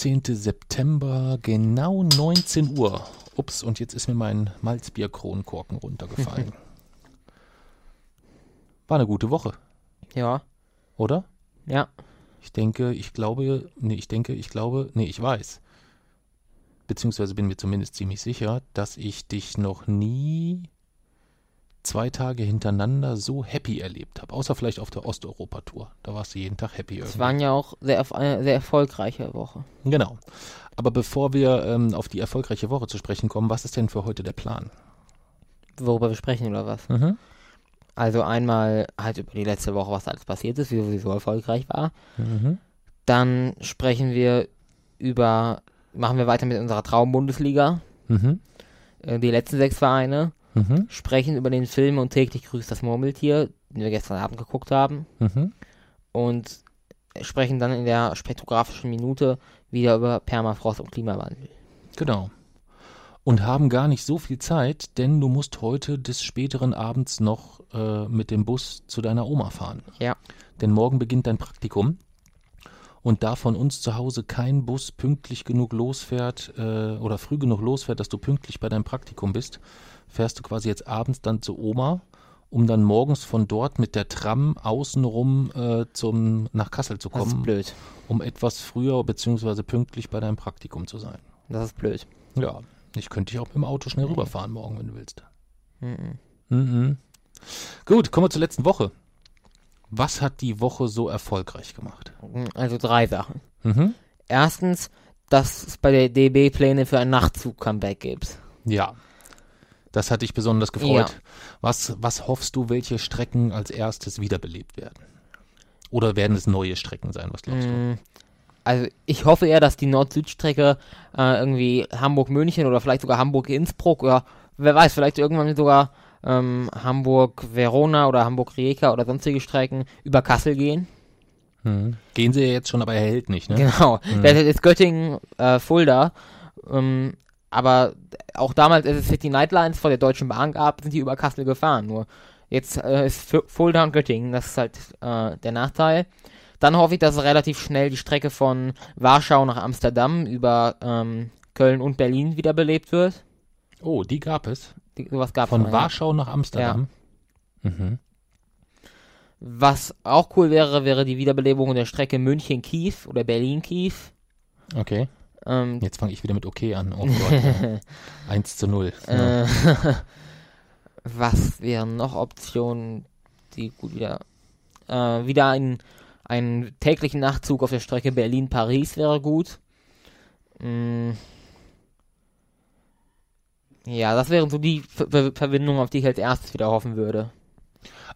15. September, genau 19 Uhr. Ups, und jetzt ist mir mein Malzbier-Kronkorken runtergefallen. War eine gute Woche, Ja, oder? ja. Ich denke, ich glaube, nee, ich denke, ich glaube, nee, ich weiß. Beziehungsweise bin mir zumindest ziemlich sicher, dass ich dich noch nie zwei Tage hintereinander so happy erlebt habe. Außer vielleicht auf der Osteuropa-Tour. Da warst du jeden Tag happy Es irgendwie. waren ja auch sehr, sehr erfolgreiche Woche. Genau. Aber bevor wir ähm, auf die erfolgreiche Woche zu sprechen kommen, was ist denn für heute der Plan? Worüber wir sprechen oder was? Mhm. Also einmal halt über die letzte Woche, was alles passiert ist, wieso sie so erfolgreich war. Mhm. Dann sprechen wir über, machen wir weiter mit unserer Traumbundesliga. Mhm. Äh, Die letzten sechs Vereine Mhm. sprechen über den Film und täglich grüßt das Murmeltier, den wir gestern Abend geguckt haben. Mhm. Und sprechen dann in der spektrographischen Minute wieder über Permafrost und Klimawandel. Genau. Und haben gar nicht so viel Zeit, denn du musst heute des späteren Abends noch äh, mit dem Bus zu deiner Oma fahren. Ja. Denn morgen beginnt dein Praktikum. Und da von uns zu Hause kein Bus pünktlich genug losfährt äh, oder früh genug losfährt, dass du pünktlich bei deinem Praktikum bist, fährst du quasi jetzt abends dann zu Oma, um dann morgens von dort mit der Tram außenrum äh, zum, nach Kassel zu Das ist kommen, blöd. um etwas früher bzw. pünktlich bei deinem Praktikum zu sein. Das ist blöd. Ja, ich könnte dich auch mit dem Auto schnell rüberfahren morgen, wenn du willst. Mhm. Mhm. Gut, kommen wir zur letzten Woche. Was hat die Woche so erfolgreich gemacht? Also drei Sachen. Mhm. Erstens, dass es bei der DB Pläne für ein Nachtzug-Comeback gibt. Ja, das hat dich besonders gefreut. Was, was hoffst du, welche Strecken als erstes wiederbelebt werden? Oder werden es neue Strecken sein? Was glaubst du? Mm, Also ich hoffe eher, dass die Nord-Süd-Strecke äh, irgendwie Hamburg-München oder vielleicht sogar Hamburg-Innsbruck oder wer weiß, vielleicht irgendwann sogar ähm, Hamburg-Verona oder Hamburg-Rijeka oder sonstige Strecken über Kassel gehen. Mhm. Gehen sie ja jetzt schon, aber er hält nicht, ne? Genau. Das ist Göttingen, äh, Fulda. Ähm, aber auch damals, als es City Nightlines vor der Deutschen Bahn gab, sind die über Kassel gefahren. Nur jetzt äh, ist Fu- Fulda und Göttingen, das ist halt äh, der Nachteil. Dann hoffe ich, dass relativ schnell die Strecke von Warschau nach Amsterdam über ähm, Köln und Berlin wiederbelebt wird. Oh, die gab es. Die, sowas gab Von Warschau nach Amsterdam. Mhm. Was auch cool wäre, wäre die Wiederbelebung der Strecke München-Kiew oder Berlin-Kiew. Okay. Ähm, Jetzt fange ich wieder mit okay an. Oh Gott. 1 zu 0. Ja. Äh, was wären noch Optionen, die gut wieder. Äh, wieder ein, einen täglichen Nachtzug auf der Strecke Berlin-Paris wäre gut. Mm. Ja, das wären so die Ver Verbindungen, auf die ich als erstes wieder hoffen würde.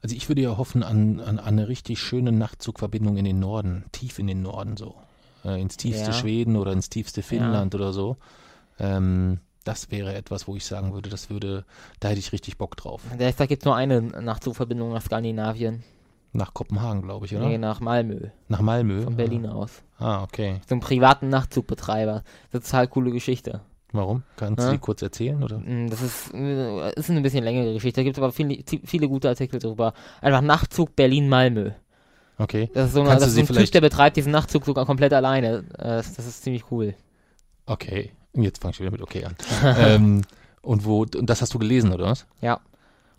Also ich würde ja hoffen an, an, an eine richtig schöne Nachtzugverbindung in den Norden, tief in den Norden so. Äh, ins tiefste Ja. Schweden oder ins tiefste Finnland oder so. Ähm, das wäre etwas, wo ich sagen würde, das würde, da hätte ich richtig Bock drauf. Derzeit gibt es nur eine Nachtzugverbindung nach Skandinavien. Nach Kopenhagen, glaube ich, oder? Nee, nach Malmö. Nach Malmö. Von Berlin aus. Ah, okay. So einen privaten Nachtzugbetreiber. Das ist total coole Geschichte. Warum? Kannst Ja. du die kurz erzählen, oder? Mm, Das ist, äh, ist eine bisschen längere Geschichte. Da gibt es aber viele, viele gute Artikel drüber. Einfach Nachtzug Berlin-Malmö. Okay. Das ist so, Kannst das ist so ein Typ, der betreibt diesen Nachtzug sogar komplett alleine. Äh, Das, das ist ziemlich cool. Okay. Jetzt fange ich wieder mit okay an. ähm, und wo, und das hast du gelesen, oder was? Ja.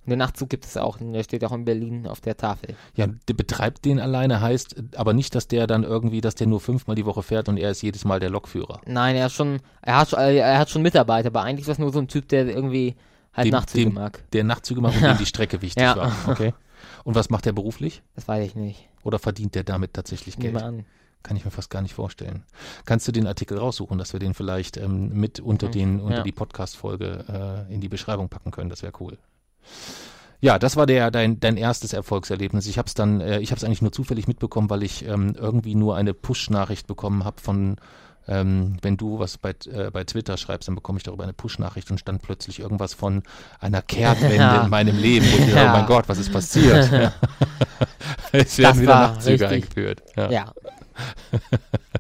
Und den Nachtzug gibt es auch. Der steht auch in Berlin auf der Tafel. Ja, der betreibt den alleine, heißt aber nicht, dass der dann irgendwie, dass der nur fünfmal die Woche fährt und er ist jedes Mal der Lokführer. Nein, er ist schon, er hat schon, er hat schon Mitarbeiter, aber eigentlich ist das nur so ein Typ, der irgendwie halt Dem- Nachtzüge dem- mag. Der Nachtzüge macht, und dem die Strecke wichtig Ja. war. Okay. Und was macht er beruflich? Das weiß ich nicht. Oder verdient der damit tatsächlich Geld? an. Kann ich mir fast gar nicht vorstellen. Kannst du den Artikel raussuchen, dass wir den vielleicht ähm, mit unter, den, unter Ja. die Podcast-Folge äh, in die Beschreibung packen können? Das wäre cool. Ja, das war der dein, dein erstes Erfolgserlebnis. Ich habe es dann, äh, ich habe es eigentlich nur zufällig mitbekommen, weil ich ähm, irgendwie nur eine Push-Nachricht bekommen habe von, ähm, wenn du was bei, äh, bei Twitter schreibst, dann bekomme ich darüber eine Push-Nachricht und stand plötzlich irgendwas von einer Kehrtwende Ja. in meinem Leben. Und ich dachte, Ja. oh mein Gott, was ist passiert? Ja. es werden Das wieder Nachtzüge richtig. eingeführt. Ja. Ja.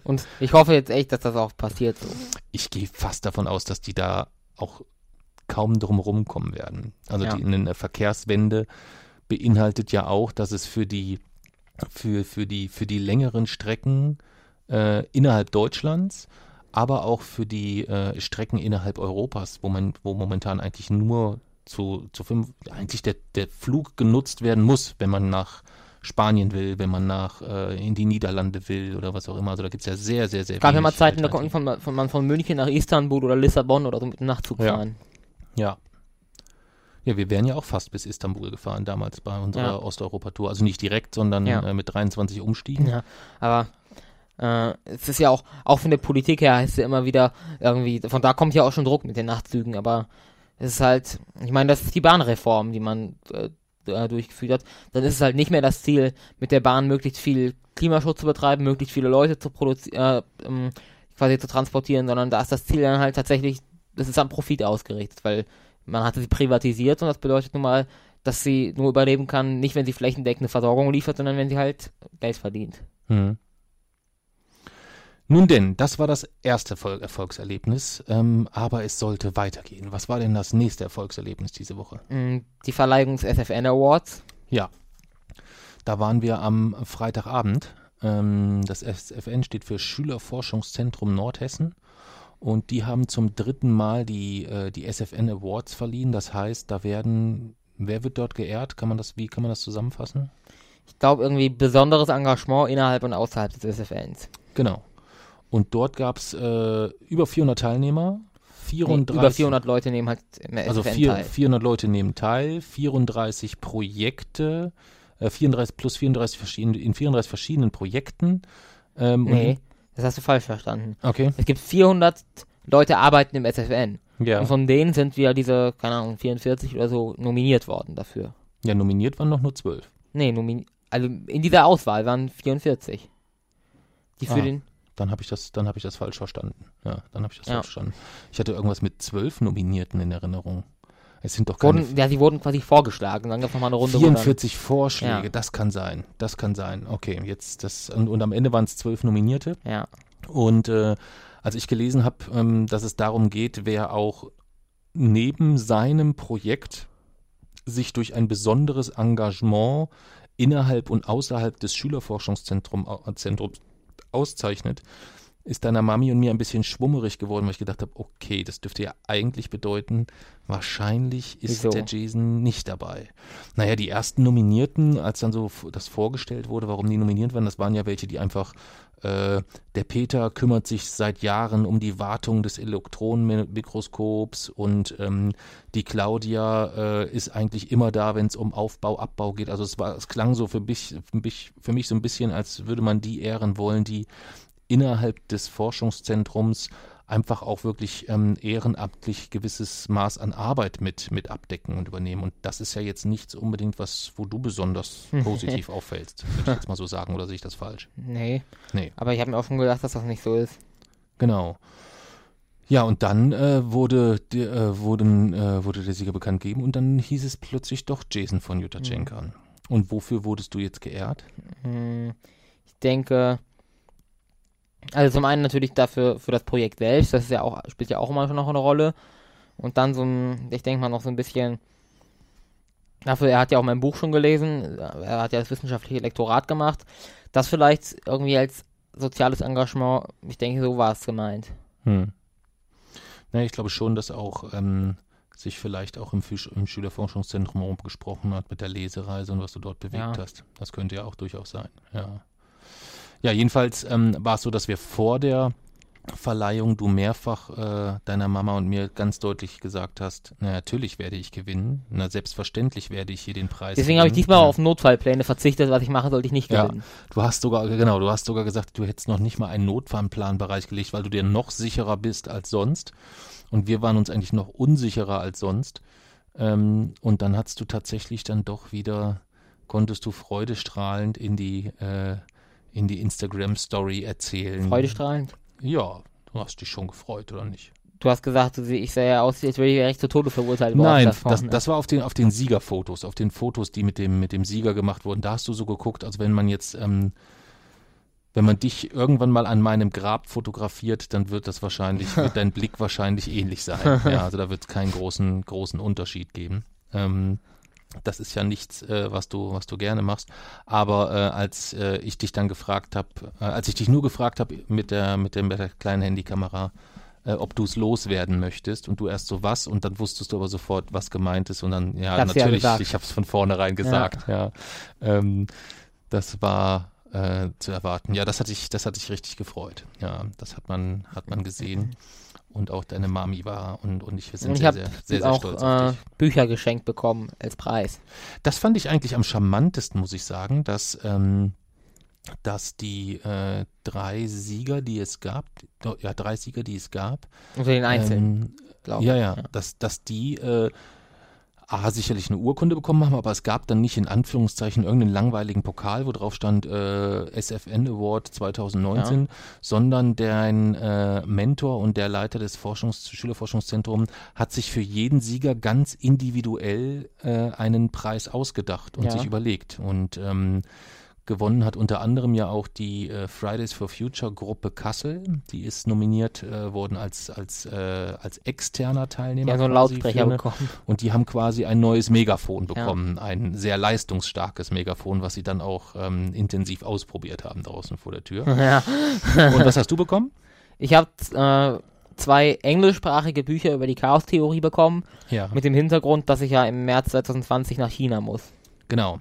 Und ich hoffe jetzt echt, dass das auch passiert so. Ich gehe fast davon aus, dass die da auch kaum drum rumkommen werden. Also Ja. die, eine Verkehrswende beinhaltet ja auch, dass es für die für, für die für die längeren Strecken äh, innerhalb Deutschlands, aber auch für die äh, Strecken innerhalb Europas, wo man wo momentan eigentlich nur zu, zu fünf, eigentlich der, der Flug genutzt werden muss, wenn man nach Spanien will, wenn man nach äh, in die Niederlande will oder was auch immer. Also da gibt es ja sehr, sehr, sehr Es gab ja mal Zeiten, da Alternativen. konnte man von, man von München nach Istanbul oder Lissabon oder so mit dem Nachtzug Ja. fahren. Ja. Ja, wir wären ja auch fast bis Istanbul gefahren damals bei unserer Ja. Osteuropa-Tour. Also nicht direkt, sondern Ja. äh, mit 23 Umstiegen. Ja, aber äh, es ist ja auch, auch von der Politik her heißt ja immer wieder irgendwie, von da kommt ja auch schon Druck mit den Nachtzügen, aber es ist halt, ich meine, das ist die Bahnreform, die man äh, da durchgeführt hat. Dann ist es halt nicht mehr das Ziel, mit der Bahn möglichst viel Klimaschutz zu betreiben, möglichst viele Leute zu produzieren, äh, ähm, quasi zu transportieren, sondern da ist das Ziel dann halt tatsächlich, das ist am Profit ausgerichtet, weil man hatte sie privatisiert und das bedeutet nun mal, dass sie nur überleben kann, nicht wenn sie flächendeckende Versorgung liefert, sondern wenn sie halt Geld verdient. Hm. Nun denn, das war das erste Erfol- Erfolgserlebnis, ähm, aber es sollte weitergehen. Was war denn das nächste Erfolgserlebnis diese Woche? Mm, Die Verleihung des SFN Awards. Ja, da waren wir am Freitagabend. Ähm, das SFN steht für Schülerforschungszentrum Nordhessen. Und die haben zum dritten Mal die, äh, die SFN Awards verliehen. Das heißt, da werden, wer wird dort geehrt? Kann man das, wie kann man das zusammenfassen? Ich glaube, irgendwie besonderes Engagement innerhalb und außerhalb des SFNs. Genau. Und dort gab es äh, über 400 Teilnehmer. Nee, 34, über 400 Leute nehmen halt im also vier, teil. 400 Leute nehmen teil, 34 Projekte, äh, 34 plus 34 verschiedene, in 34 verschiedenen Projekten. Ähm, Nee, das hast du falsch verstanden. Okay. Es gibt 400 Leute arbeiten im SFN. Ja. Und von denen sind wir diese, keine Ahnung, 44 oder so nominiert worden dafür. ja, nominiert waren noch nur 12. Nee, nomini also in dieser Auswahl waren 44. Die für Ah. den, Dann habe ich das, dann habe ich das falsch verstanden. Ja, dann habe ich das Ja. falsch verstanden. Ich hatte irgendwas mit zwölf Nominierten in Erinnerung. Es sind doch keine wurden, ja, sie wurden quasi vorgeschlagen. Dann gab es nochmal eine Runde. wo dann- 44 Vorschläge. Ja. Das kann sein. Das kann sein. Okay, jetzt das und, und am Ende waren es zwölf Nominierte. Ja, Und äh, als ich gelesen habe, ähm, dass es darum geht, wer auch neben seinem Projekt sich durch ein besonderes Engagement innerhalb und außerhalb des Schülerforschungszentrums Zentrums auszeichnet, ist deiner Mami und mir ein bisschen schwummerig geworden, weil ich gedacht habe, okay, das dürfte ja eigentlich bedeuten, wahrscheinlich ist Wieso? der Jason nicht dabei. Naja, die ersten Nominierten, als dann so das vorgestellt wurde, warum die nominiert waren, das waren ja welche, die einfach äh, der Peter kümmert sich seit Jahren um die Wartung des Elektronenmikroskops und ähm, die Claudia äh, ist eigentlich immer da, wenn es um Aufbau, Abbau geht. Also es war, es klang so für mich, für mich, für mich so ein bisschen, als würde man die ehren wollen, die innerhalb des Forschungszentrums einfach auch wirklich ähm, ehrenamtlich gewisses Maß an Arbeit mit, mit abdecken und übernehmen. Und das ist ja jetzt nichts unbedingt was, wo du besonders positiv auffällst, würde ich jetzt mal so sagen, oder sehe ich das falsch? nee. Nee. Aber ich habe mir auch schon gedacht, dass das nicht so ist. Genau. Ja, und dann äh, wurde, der, äh, wurden, äh, wurde der Sieger bekannt gegeben und dann hieß es plötzlich doch Jason von Jutachenko. Und wofür wurdest du jetzt geehrt? Hm, Ich denke, also zum einen natürlich dafür für das Projekt selbst, das ist ja auch, spielt ja auch immer schon noch eine Rolle. Und dann so ein, ich denke mal noch so ein bisschen dafür, er hat ja auch mein Buch schon gelesen, er hat ja das wissenschaftliche Lektorat gemacht. Das vielleicht irgendwie als soziales Engagement, ich denke, so war es gemeint. Hm. Na, ich glaube schon, dass auch ähm, sich vielleicht auch im, im Schülerforschungszentrum rumgesprochen hat mit der Lesereise und was du dort bewegt Ja. hast. Das könnte ja auch durchaus sein. Ja, ja jedenfalls ähm, war es so, dass wir vor der Verleihung du mehrfach äh, deiner Mama und mir ganz deutlich gesagt hast, na natürlich werde ich gewinnen, na selbstverständlich werde ich hier den Preis Deswegen habe ich diesmal Ja. auf Notfallpläne verzichtet, was ich mache, sollte ich nicht Ja. gewinnen. Du hast sogar, genau, du hast sogar gesagt, du hättest noch nicht mal einen Notfallplan bereitgelegt, weil du dir noch sicherer bist als sonst. Und wir waren uns eigentlich noch unsicherer als sonst. Ähm, und dann hattest du tatsächlich dann doch wieder, konntest du freudestrahlend in die, äh, in die Instagram-Story erzählen. Freudestrahlend. Ja, du hast dich schon gefreut, oder nicht? Du hast gesagt, ich sehe ja aus, als wäre ich recht zu Tode verurteilt worden. Nein, das, das war auf den, auf den Siegerfotos, auf den Fotos, die mit dem, mit dem Sieger gemacht wurden. Da hast du so geguckt, als wenn man jetzt, ähm, wenn man dich irgendwann mal an meinem Grab fotografiert, dann wird das wahrscheinlich, wird dein Blick wahrscheinlich ähnlich sein. Ja, also da wird es keinen großen, großen Unterschied geben. Ähm, das ist ja nichts, äh, was du, was du gerne machst. Aber äh, als äh, ich dich dann gefragt habe, äh, als ich dich nur gefragt habe mit der, mit, der, mit der kleinen Handykamera, äh, ob du es loswerden möchtest und du erst so was und dann wusstest du aber sofort, was gemeint ist und dann, ja, ja natürlich, ich habe es von vornherein gesagt, ja. Ähm, das war äh, zu erwarten. Ja, das hatte ich, das hatte ich richtig gefreut. Ja, das hat man, hat man gesehen. Und auch deine Mami war und, und ich wir sind ich sehr, sehr, sehr, sehr auch stolz auf äh, dich. Bücher geschenkt bekommen als Preis. Das fand ich eigentlich am charmantesten, muss ich sagen, dass, ähm, dass die äh, drei Sieger, die es gab, ja, drei Sieger, die es gab, Unter den Einzelnen, ähm, glaube ich. ja, ja, Dass, dass die äh, A, sicherlich eine Urkunde bekommen haben, aber es gab dann nicht in Anführungszeichen irgendeinen langweiligen Pokal, wo drauf stand äh, SFN Award 2019, sondern dein äh, Mentor und der Leiter des Forschungs Schülerforschungszentrums hat sich für jeden Sieger ganz individuell äh, einen Preis ausgedacht und Ja. sich überlegt. Und ähm, Gewonnen hat unter anderem ja auch die äh, Fridays for Future Gruppe Kassel. Die ist nominiert äh, worden als, als, äh, als externer Teilnehmer. Haben so einen Lautsprecher eine- bekommen. Und die haben quasi ein neues Megafon bekommen. Ein sehr leistungsstarkes Megafon, was sie dann auch ähm, intensiv ausprobiert haben draußen vor der Tür. ja. Und was hast du bekommen? Ich habe äh, zwei englischsprachige Bücher über die Chaostheorie bekommen, Ja. mit dem Hintergrund, dass ich ja im März 2020 nach China muss. Genau.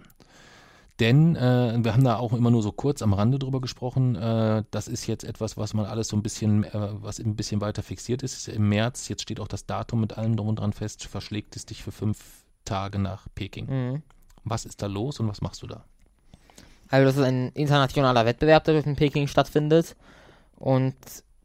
Denn äh, wir haben da auch immer nur so kurz am Rande drüber gesprochen. Äh, das ist jetzt etwas, was man alles so ein bisschen, äh, was ein bisschen weiter fixiert ist. ist Im März, jetzt steht auch das Datum mit allem drum und dran fest, verschlägt es dich für fünf Tage nach Peking. Mhm. Was ist da los und was machst du da? Also das ist ein internationaler Wettbewerb, der in Peking stattfindet. Und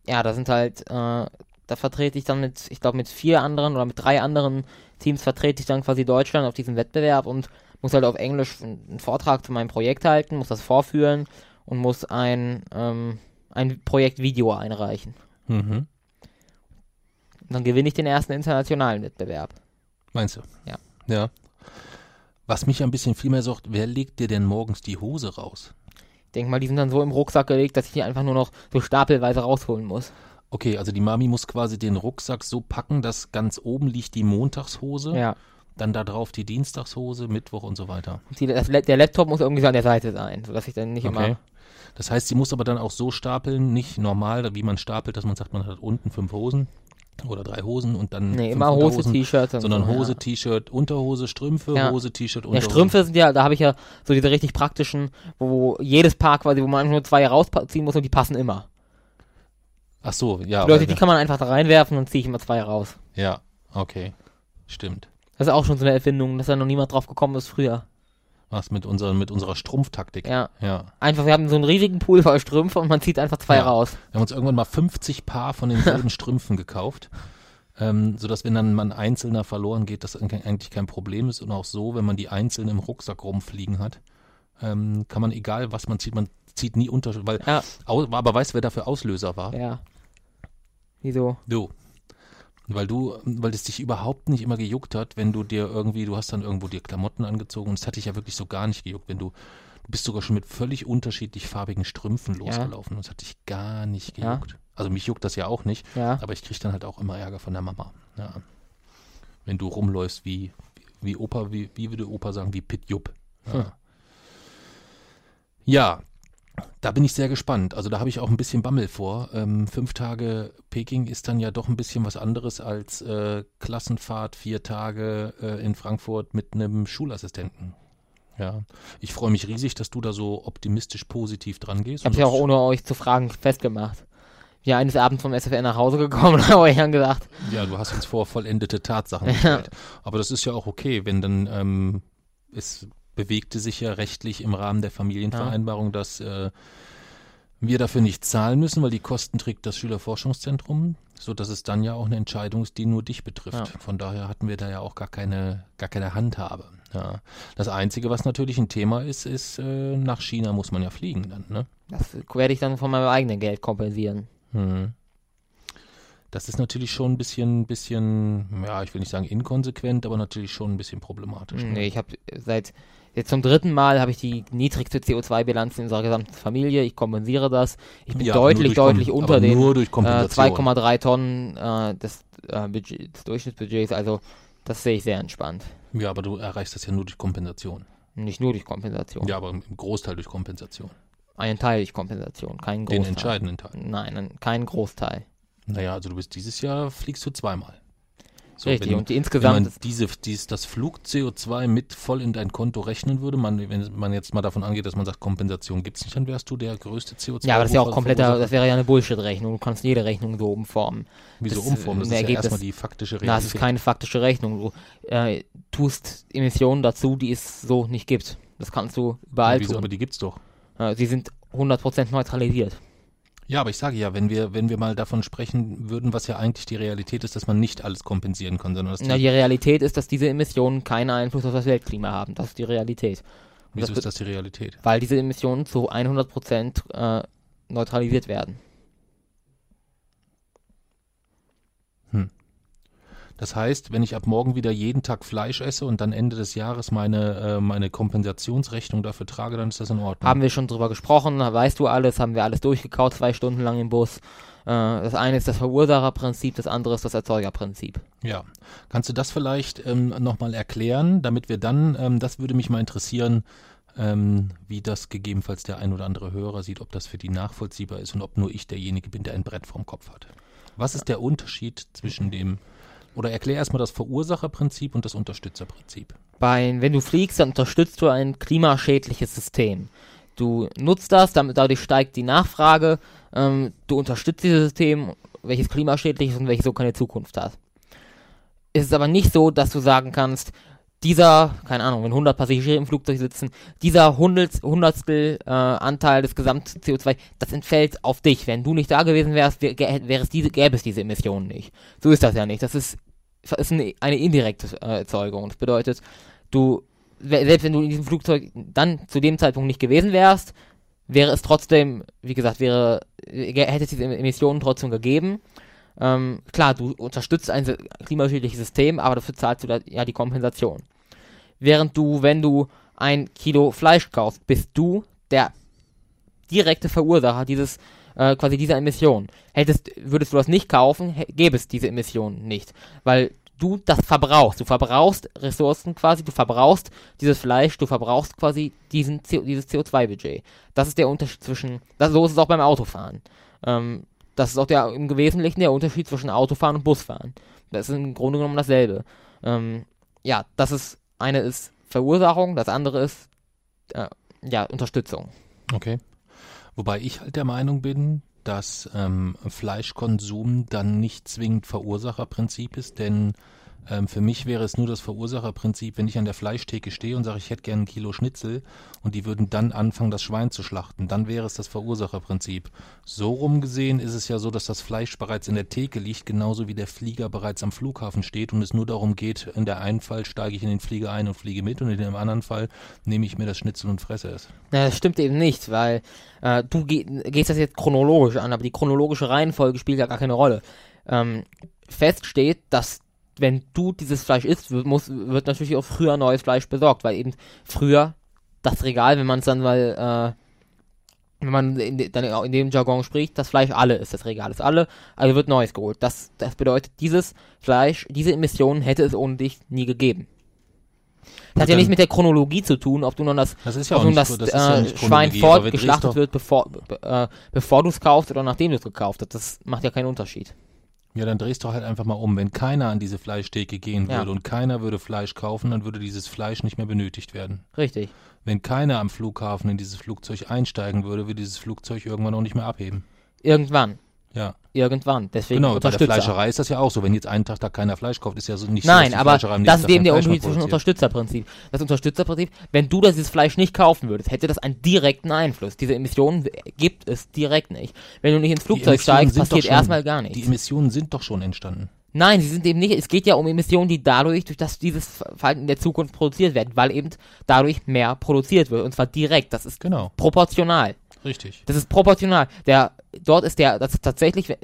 ja, da sind halt, äh, da vertrete ich dann mit, ich glaube mit vier anderen oder mit drei anderen Teams vertrete ich dann quasi Deutschland auf diesem Wettbewerb und muss halt auf Englisch einen Vortrag zu meinem Projekt halten, muss das vorführen und muss ein, ähm, ein Projektvideo einreichen. Mhm. Dann gewinne ich den ersten internationalen Wettbewerb. Meinst du? Ja. Ja. Was mich ein bisschen viel mehr sorgt, wer legt dir denn morgens die Hose raus? Ich denke mal, die sind dann so im Rucksack gelegt, dass ich die einfach nur noch so stapelweise rausholen muss. Okay, also die Mami muss quasi den Rucksack so packen, dass ganz oben liegt die Montagshose, Ja. Dann da drauf die Dienstagshose, Mittwoch und so weiter. Die, das, der Laptop muss irgendwie so an der Seite sein, sodass ich dann nicht Okay. immer. Das heißt, sie muss aber dann auch so stapeln, nicht normal, wie man stapelt, dass man sagt, man hat unten fünf Hosen oder drei Hosen und dann Nee, immer Hose, T-Shirt. und sondern so, Hose, Ja. T-Shirt, Unterhose, Strümpfe, Ja. Hose, T-Shirt, Ja, Unterhose. Strümpfe sind ja, da habe ich ja so diese richtig praktischen, wo jedes Paar quasi, wo man einfach nur zwei rausziehen muss und die passen immer. Ach so, ja. Bedeutet, aber- die kann man einfach da reinwerfen und ziehe ich immer zwei raus. ja, okay. Stimmt. Das ist auch schon so eine Erfindung, dass da noch niemand drauf gekommen ist früher. Was mit, unseren, mit unserer Strumpftaktik. Ja. ja. Einfach, wir haben so einen riesigen Pool voll Strümpfe und man zieht einfach zwei Ja. raus. Wir haben uns irgendwann mal 50 Paar von denselben Strümpfen gekauft, ähm, sodass wenn dann mal ein einzelner verloren geht, das eigentlich kein Problem ist. Und auch so, wenn man die einzeln im Rucksack rumfliegen hat, ähm, kann man, egal was man zieht, man zieht nie unter, weil, Ja. aber weißt du, wer dafür Auslöser war? Ja. Wieso? Du. Weil du, weil es dich überhaupt nicht immer gejuckt hat, wenn du dir irgendwie, du hast dann irgendwo dir Klamotten angezogen und es hat dich ja wirklich so gar nicht gejuckt, wenn du, du bist sogar schon mit völlig unterschiedlich farbigen Strümpfen losgelaufen und es hat dich gar nicht Ja. gejuckt. Also mich juckt das ja auch nicht, Ja. aber ich krieg dann halt auch immer Ärger von der Mama. Ja. Wenn du rumläufst wie, wie Opa, wie, wie würde Opa sagen, wie Pit Jupp. Ja. Hm. ja, da bin ich sehr gespannt. Also da habe ich auch ein bisschen Bammel vor. Ähm, fünf Tage Peking ist dann ja doch ein bisschen was anderes als äh, Klassenfahrt vier Tage äh, in Frankfurt mit einem Schulassistenten. Ja, ich freue mich riesig, dass du da so optimistisch positiv dran gehst. Ich habe ja auch ohne euch zu fragen festgemacht. Wir eines Abends vom SFN nach Hause gekommen und euch dann gesagt, Ja, du hast uns vor vollendete Tatsachen gestellt. Aber das ist ja auch okay, wenn dann ähm, es bewegte sich ja rechtlich im Rahmen der Familienvereinbarung, dass äh, wir dafür nicht zahlen müssen, weil die Kosten trägt das Schülerforschungszentrum, so dass es dann ja auch eine Entscheidung ist, die nur dich betrifft. Ja. Von daher hatten wir da ja auch gar keine, gar keine Handhabe. Ja. Das Einzige, was natürlich ein Thema ist, ist, äh, nach China muss man ja fliegen dann, ne? Das werde ich dann von meinem eigenen Geld kompensieren. Hm. Das ist natürlich schon ein bisschen, bisschen, ja, ich will nicht sagen inkonsequent, aber natürlich schon ein bisschen problematisch. ne? Nee, ich habe seit jetzt zum dritten Mal habe ich die niedrigste CO2-Bilanz in unserer gesamten Familie. Ich kompensiere das. Ich bin Ja, deutlich, deutlich unter den äh, Kompensation. 2,3 Tonnen äh, des, äh, Budget, des Durchschnittsbudgets. Also das sehe ich sehr entspannt. Ja, aber du erreichst das ja nur durch Kompensation. Nicht nur durch Kompensation. Ja, aber im Großteil durch Kompensation. Einen Teil durch Kompensation, kein Den Großteil. entscheidenden Teil. Nein, ein- kein Großteil. Naja, also du bist dieses Jahr fliegst du zweimal. So, Richtig. wenn, Und die wenn insgesamt man ist, diese, dies, das Flug-CO2 mit voll in dein Konto rechnen würde, man, wenn man jetzt mal davon angeht, dass man sagt, Kompensation gibt es nicht, dann wärst du der größte CO2. ja, aber das ist ja auch kompletter, das wäre ja eine Bullshit-Rechnung. Du kannst jede Rechnung so umformen. Wieso das- umformen? Das ist ja erstmal die faktische Na, es ist keine faktische Rechnung. Du äh, tust Emissionen dazu, die es so nicht gibt. Das kannst du überall Wieso? tun. Aber die gibt's doch. Äh, sie sind 100% neutralisiert. Ja, aber ich sage ja, wenn wir, wenn wir mal davon sprechen würden, was ja eigentlich die Realität ist, dass man nicht alles kompensieren kann, sondern dass die, Na, die Realität ist, dass diese Emissionen keinen Einfluss auf das Weltklima haben. Das ist die Realität. wieso das ist das die Realität? Weil diese Emissionen zu 100% äh, neutralisiert werden. Das heißt, wenn ich ab morgen wieder jeden Tag Fleisch esse und dann Ende des Jahres meine, äh, meine Kompensationsrechnung dafür trage, dann ist das in Ordnung. Haben wir schon drüber gesprochen, weißt du alles, haben wir alles durchgekaut, zwei Stunden lang im Bus. Äh, das eine ist das Verursacherprinzip, das andere ist das Erzeugerprinzip. Ja. Kannst du das vielleicht ähm, nochmal erklären, damit wir dann, ähm, das würde mich mal interessieren, ähm, wie das gegebenenfalls der ein oder andere Hörer sieht, ob das für die nachvollziehbar ist und ob nur ich derjenige bin, der ein Brett vorm Kopf hat. Was ist der Unterschied zwischen dem, oder erklär erstmal das Verursacherprinzip und das Unterstützerprinzip. Bei, wenn du fliegst, dann unterstützt du ein klimaschädliches System. Du nutzt das, damit dadurch steigt die Nachfrage. Ähm, du unterstützt dieses System, welches klimaschädlich ist und welches so keine Zukunft hat. Es ist aber nicht so, dass du sagen kannst, dieser, keine Ahnung, wenn 100 Passagiere im Flugzeug sitzen, dieser Hundert, Hundertstel äh, Anteil des Gesamt-CO2, das entfällt auf dich. Wenn du nicht da gewesen wärst, wär, wäre es diese, gäbe es diese Emissionen nicht. So ist das ja nicht. Das ist, ist eine, eine indirekte äh, Erzeugung. Das bedeutet, du, selbst wenn du in diesem Flugzeug dann zu dem Zeitpunkt nicht gewesen wärst, wäre es trotzdem, wie gesagt, wäre, äh, hätte es diese Emissionen trotzdem gegeben. Ähm, klar, du unterstützt ein klimaschädliches System, aber dafür zahlst du da, ja die Kompensation. Während du, wenn du ein Kilo Fleisch kaufst, bist du der direkte Verursacher dieses, äh, quasi dieser Emission. Hättest, würdest du das nicht kaufen, gäbe es diese Emissionen nicht. Weil du das verbrauchst. Du verbrauchst Ressourcen quasi, du verbrauchst dieses Fleisch, du verbrauchst quasi diesen CO, dieses CO2-Budget. Das ist der Unterschied zwischen, das, so ist es auch beim Autofahren. Ähm, das ist auch der im Wesentlichen der Unterschied zwischen Autofahren und Busfahren. Das ist im Grunde genommen dasselbe. Ähm, ja, das ist, eine ist Verursachung, das andere ist, äh, ja, Unterstützung. Okay. Wobei ich halt der Meinung bin, dass ähm, Fleischkonsum dann nicht zwingend Verursacherprinzip ist, denn ähm, für mich wäre es nur das Verursacherprinzip, wenn ich an der Fleischtheke stehe und sage, ich hätte gerne ein Kilo Schnitzel und die würden dann anfangen, das Schwein zu schlachten, dann wäre es das Verursacherprinzip. So rum gesehen ist es ja so, dass das Fleisch bereits in der Theke liegt, genauso wie der Flieger bereits am Flughafen steht und es nur darum geht, in der einen Fall steige ich in den Flieger ein und fliege mit und in dem anderen Fall nehme ich mir das Schnitzel und fresse es. Ja, das stimmt eben nicht, weil äh, du ge gehst das jetzt chronologisch an, aber die chronologische Reihenfolge spielt ja gar keine Rolle. Ähm, fest steht, dass wenn du dieses Fleisch isst, wird, muss, wird natürlich auch früher neues Fleisch besorgt, weil eben früher das Regal, wenn man es dann mal, äh, wenn man in, dann in dem Jargon spricht, das Fleisch alle ist, das Regal ist alle, also wird neues geholt. Das, das bedeutet, dieses Fleisch, diese Emissionen hätte es ohne dich nie gegeben. Das hat ja nichts mit der Chronologie zu tun, ob du nun das ja nun ja äh, Schwein fortgeschlachtet wird, bevor, be, äh, bevor du es kaufst oder nachdem du es gekauft hast. Das macht ja keinen Unterschied. Ja, dann drehst du halt einfach mal um. Wenn keiner an diese Fleischtheke gehen Ja. würde und keiner würde Fleisch kaufen, dann würde dieses Fleisch nicht mehr benötigt werden. Richtig. Wenn keiner am Flughafen in dieses Flugzeug einsteigen würde, würde dieses Flugzeug irgendwann auch nicht mehr abheben. Irgendwann. Ja. Irgendwann. Deswegen Genau, bei der. Fleischerei ist das ja auch so. Wenn jetzt einen Tag da keiner Fleisch kauft, ist ja so nicht Nein, so, die aber das ist eben der Unterschied zwischen. Unterstützerprinzip. Das Unterstützerprinzip, wenn du dieses Fleisch nicht kaufen würdest, hätte das einen direkten Einfluss. Diese Emissionen gibt es direkt nicht. Wenn du nicht ins Die Flugzeug steigst, passiert schon- erstmal gar Die nichts. Emissionen sind doch schon entstanden. Nein, sie sind eben nicht, es geht ja um Emissionen, die dadurch, durch das dieses Verhalten in der Zukunft produziert werden, weil eben dadurch mehr produziert wird. Und zwar direkt. Das ist Genau, proportional. richtig. Das ist proportional. Der, dort ist der, das ist tatsächlich,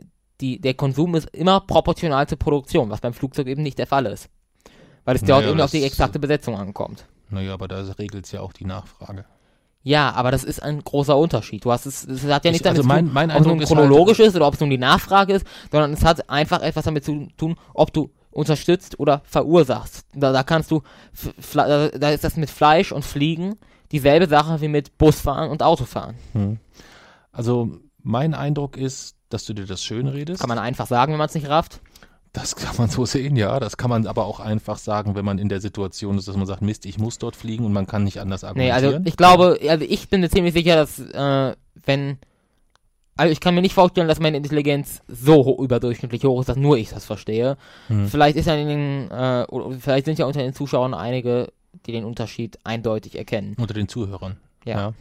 die, der Konsum ist immer proportional zur Produktion, was beim Flugzeug eben nicht der Fall ist. Weil es dort Naja, eben auf die exakte Besetzung ankommt. Naja, aber da regelt es ja auch die Nachfrage. Ja, aber das ist ein großer Unterschied. Du hast es, es hat ja Ich- nicht damit also zu mein- tun, mein ob es nun Eindruck ist halt- chronologisch ist oder ob es nun die Nachfrage ist, sondern es hat einfach etwas damit zu tun, ob du unterstützt oder verursachst. Da, da kannst du, da, da ist das mit Fleisch und Fliegen dieselbe Sache wie mit Busfahren und Autofahren. Hm. Also mein Eindruck ist, dass du dir das schön redest. Kann man einfach sagen, wenn man es nicht rafft. Das kann man so sehen, ja. Das kann man aber auch einfach sagen, wenn man in der Situation ist, dass man sagt, Mist, ich muss dort fliegen und man kann nicht anders Nee, argumentieren. also ich glaube, also ich bin mir ziemlich sicher, dass äh, wenn also ich kann mir nicht vorstellen, dass meine Intelligenz so ho überdurchschnittlich hoch ist, dass nur ich das verstehe. Hm. Vielleicht ist ja in den, äh, vielleicht sind ja unter den Zuschauern einige, die den Unterschied eindeutig erkennen. Unter den Zuhörern. Ja.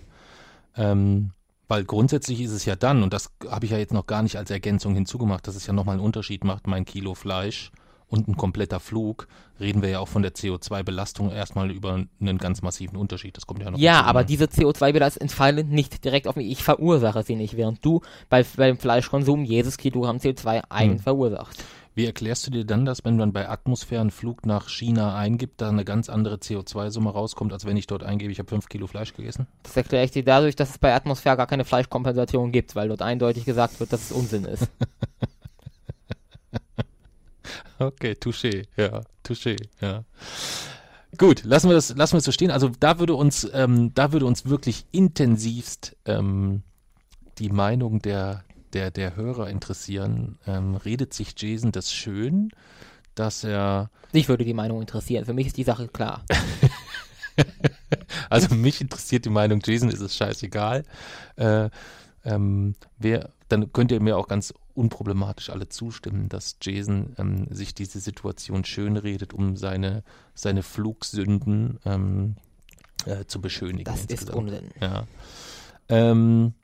Ähm, weil grundsätzlich ist es ja dann, und das habe ich ja jetzt noch gar nicht als Ergänzung hinzugemacht, dass es ja nochmal einen Unterschied macht, mein Kilo Fleisch und ein kompletter Flug, reden wir ja auch von der CO2-Belastung erstmal über einen ganz massiven Unterschied. Das kommt ja noch Ja, aber ne? diese CO2-Bilanz entfallen nicht direkt auf mich. Ich verursache sie nicht, während du bei, beim Fleischkonsum jedes Kilogramm CO2 eigen Hm. verursachst. Wie erklärst du dir dann das, wenn man bei Atmosphärenflug nach China eingibt, da eine ganz andere CO2-Summe rauskommt, als wenn ich dort eingebe, ich habe fünf Kilo Fleisch gegessen? Das erkläre ich dir dadurch, dass es bei Atmosphäre gar keine Fleischkompensation gibt, weil dort eindeutig gesagt wird, dass es Unsinn ist. Okay, touché, ja, touché, ja. Gut, lassen wir das, lassen wir es so stehen. Also da würde uns, ähm, da würde uns wirklich intensivst ähm, die Meinung der, der, der Hörer interessieren. Ähm, redet sich Jason das schön, dass er, Dich würde die Meinung interessieren. Für mich ist die Sache klar. also mich interessiert die Meinung Jason, ist es scheißegal. Äh, ähm, wer, dann könnt ihr mir auch ganz unproblematisch alle zustimmen, dass Jason ähm, sich diese Situation schönredet, um seine, seine Flugsünden ähm, äh, zu beschönigen. Das ist insgesamt. Unsinn. Ja. Ähm,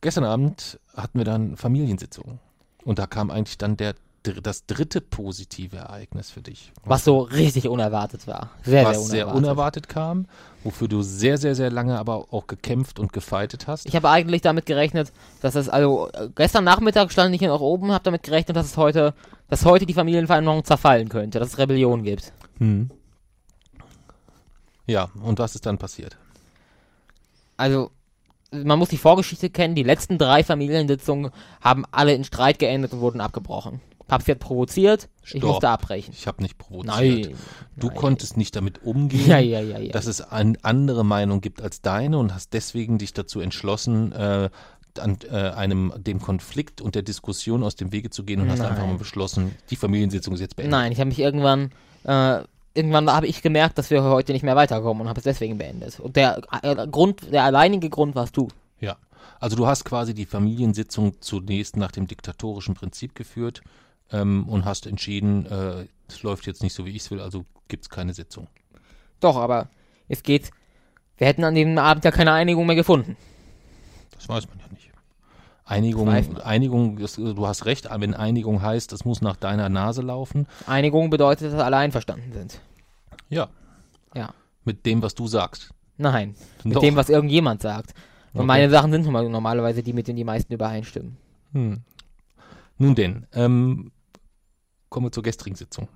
gestern Abend hatten wir dann Familiensitzung. Und da kam eigentlich dann der, das dritte positive Ereignis für dich. Was so richtig unerwartet war. Sehr, was sehr unerwartet. sehr unerwartet kam, wofür du sehr, sehr, sehr lange aber auch gekämpft und gefeitet hast. Ich habe eigentlich damit gerechnet, dass es, also gestern Nachmittag stand ich noch oben, habe damit gerechnet, dass es heute, dass heute die Familienvereinbarung zerfallen könnte, dass es Rebellion gibt. Hm. Ja, und was ist dann passiert? Also, man muss die Vorgeschichte kennen, die letzten drei Familiensitzungen haben alle in Streit geendet und wurden abgebrochen. Papst hat provoziert, ich Stopp. musste abbrechen. Ich habe nicht provoziert. Nein. Du nein. konntest nicht damit umgehen, Ja, ja, ja, ja. dass es eine andere Meinung gibt als deine und hast deswegen dich dazu entschlossen, äh, an äh, einem dem Konflikt und der Diskussion aus dem Wege zu gehen und hast Nein. einfach mal beschlossen, die Familiensitzung ist jetzt beendet. Nein, ich habe mich irgendwann, äh, irgendwann habe ich gemerkt, dass wir heute nicht mehr weiterkommen und habe es deswegen beendet. Und der äh, Grund, der alleinige Grund warst du. Ja. Also du hast quasi die Familiensitzung zunächst nach dem diktatorischen Prinzip geführt ähm, und hast entschieden, äh, es läuft jetzt nicht so, wie ich es will, also gibt es keine Sitzung. Doch, aber es geht, wir hätten an dem Abend ja keine Einigung mehr gefunden. Das weiß man ja nicht. Einigung, Das. Einigung, das, du hast recht, wenn Einigung heißt, es muss nach deiner Nase laufen. Einigung bedeutet, dass alle einverstanden sind. Ja. Ja. Mit dem, was du sagst. Nein, mit Doch. dem, was irgendjemand sagt. Und Okay. meine Sachen sind normalerweise die, mit denen die meisten übereinstimmen. Hm. Nun denn, ähm, kommen wir zur gestrigen Sitzung.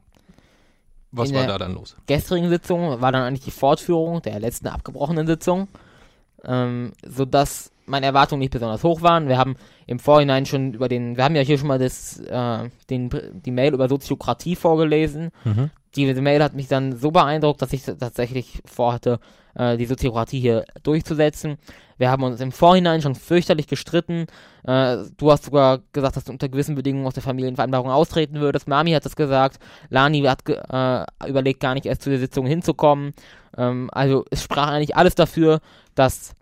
Was In war da dann los? gestrigen Sitzung war dann eigentlich die Fortführung der letzten abgebrochenen Sitzung, ähm, sodass meine Erwartungen nicht besonders hoch waren. Wir haben im Vorhinein schon über den, wir haben ja hier schon mal das, äh, den, die Mail über Soziokratie vorgelesen. Mhm. Diese Mail hat mich dann so beeindruckt, dass ich tatsächlich vorhatte, äh, die Soziokratie hier durchzusetzen. Wir haben uns im Vorhinein schon fürchterlich gestritten. Äh, du hast sogar gesagt, dass du unter gewissen Bedingungen aus der Familienvereinbarung austreten würdest. Mami hat das gesagt. Lani hat ge äh, überlegt, gar nicht erst zu der Sitzung hinzukommen. Ähm, also es sprach eigentlich alles dafür, dass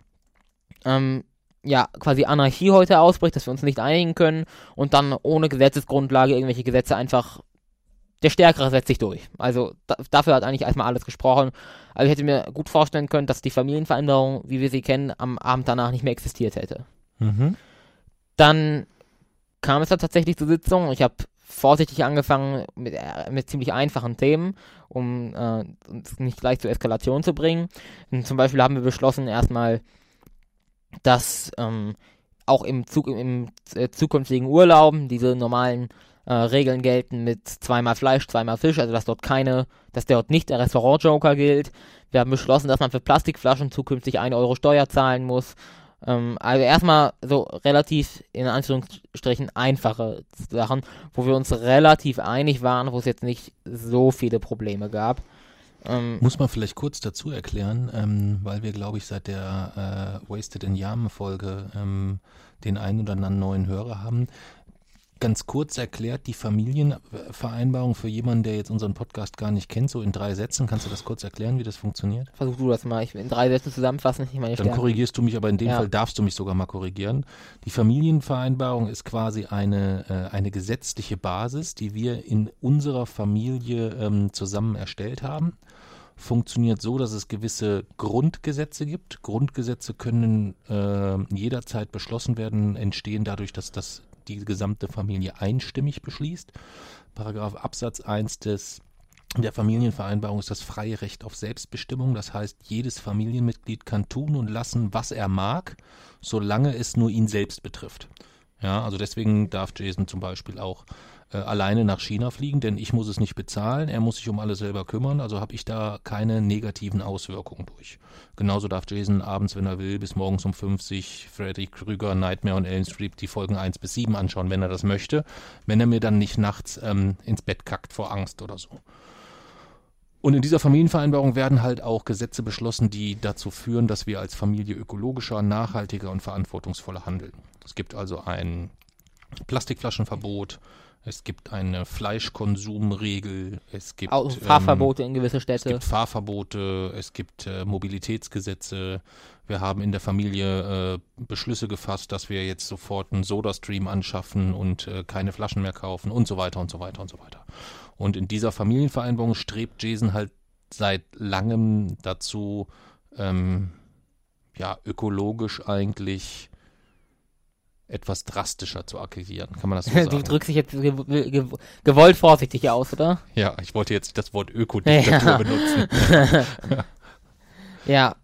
ähm, ja, quasi Anarchie heute ausbricht, dass wir uns nicht einigen können und dann ohne Gesetzesgrundlage irgendwelche Gesetze einfach der Stärkere setzt sich durch. Also da, dafür hat eigentlich erstmal alles gesprochen. Also ich hätte mir gut vorstellen können, dass die Familienveränderung, wie wir sie kennen, am Abend danach nicht mehr existiert hätte. Mhm. Dann kam es da tatsächlich zur Sitzung. Ich habe vorsichtig angefangen mit, äh, mit ziemlich einfachen Themen, um äh, uns nicht gleich zur Eskalation zu bringen. Und zum Beispiel haben wir beschlossen erstmal, dass ähm, auch im, Zug, im äh, zukünftigen Urlauben diese normalen äh, Regeln gelten mit zweimal Fleisch, zweimal Fisch, also dass dort keine, dass dort nicht der Restaurant-Joker gilt. Wir haben beschlossen, dass man für Plastikflaschen zukünftig 1 Euro Steuer zahlen muss. Ähm, also erstmal so relativ in Anführungsstrichen einfache Sachen, wo wir uns relativ einig waren, wo es jetzt nicht so viele Probleme gab. Ähm, Muss man vielleicht kurz dazu erklären, ähm, weil wir, glaube ich, seit der äh, Wasted in Yam Folge ähm, den einen oder anderen neuen Hörer haben. Ganz kurz erklärt, die Familienvereinbarung für jemanden, der jetzt unseren Podcast gar nicht kennt, so in drei Sätzen. Kannst du das kurz erklären, wie das funktioniert? Versuch du das mal. Ich will in drei Sätzen zusammenfassen. Ich meine Dann korrigierst du mich, aber in dem ja. Fall darfst du mich sogar mal korrigieren. Die Familienvereinbarung ist quasi eine, äh, eine gesetzliche Basis, die wir in unserer Familie ähm, zusammen erstellt haben funktioniert so, dass es gewisse Grundgesetze gibt. Grundgesetze können äh, jederzeit beschlossen werden, entstehen dadurch, dass das die gesamte Familie einstimmig beschließt. Paragraph Absatz 1 des der Familienvereinbarung ist das freie Recht auf Selbstbestimmung. Das heißt, jedes Familienmitglied kann tun und lassen, was er mag, solange es nur ihn selbst betrifft. Ja, also deswegen darf Jason zum Beispiel auch äh, alleine nach China fliegen, denn ich muss es nicht bezahlen, er muss sich um alles selber kümmern, also habe ich da keine negativen Auswirkungen durch. Genauso darf Jason abends, wenn er will, bis morgens um 50 Freddy Krüger, Nightmare und Ellen Street die Folgen 1 bis 7 anschauen, wenn er das möchte, wenn er mir dann nicht nachts ähm, ins Bett kackt vor Angst oder so. Und in dieser Familienvereinbarung werden halt auch Gesetze beschlossen, die dazu führen, dass wir als Familie ökologischer, nachhaltiger und verantwortungsvoller handeln. Es gibt also ein Plastikflaschenverbot, es gibt eine Fleischkonsumregel, es gibt Auch Fahrverbote ähm, in gewisse Städte. Es gibt Fahrverbote, es gibt äh, Mobilitätsgesetze. Wir haben in der Familie äh, Beschlüsse gefasst, dass wir jetzt sofort einen Soda-Stream anschaffen und äh, keine Flaschen mehr kaufen und so weiter und so weiter und so weiter. Und in dieser Familienvereinbarung strebt Jason halt seit langem dazu, ähm, ja, ökologisch eigentlich etwas drastischer zu akquirieren. Kann man das so sagen? Du drückst dich jetzt ge ge gewollt vorsichtig aus, oder? Ja, ich wollte jetzt das Wort Ökodiktatur ja. benutzen. ja.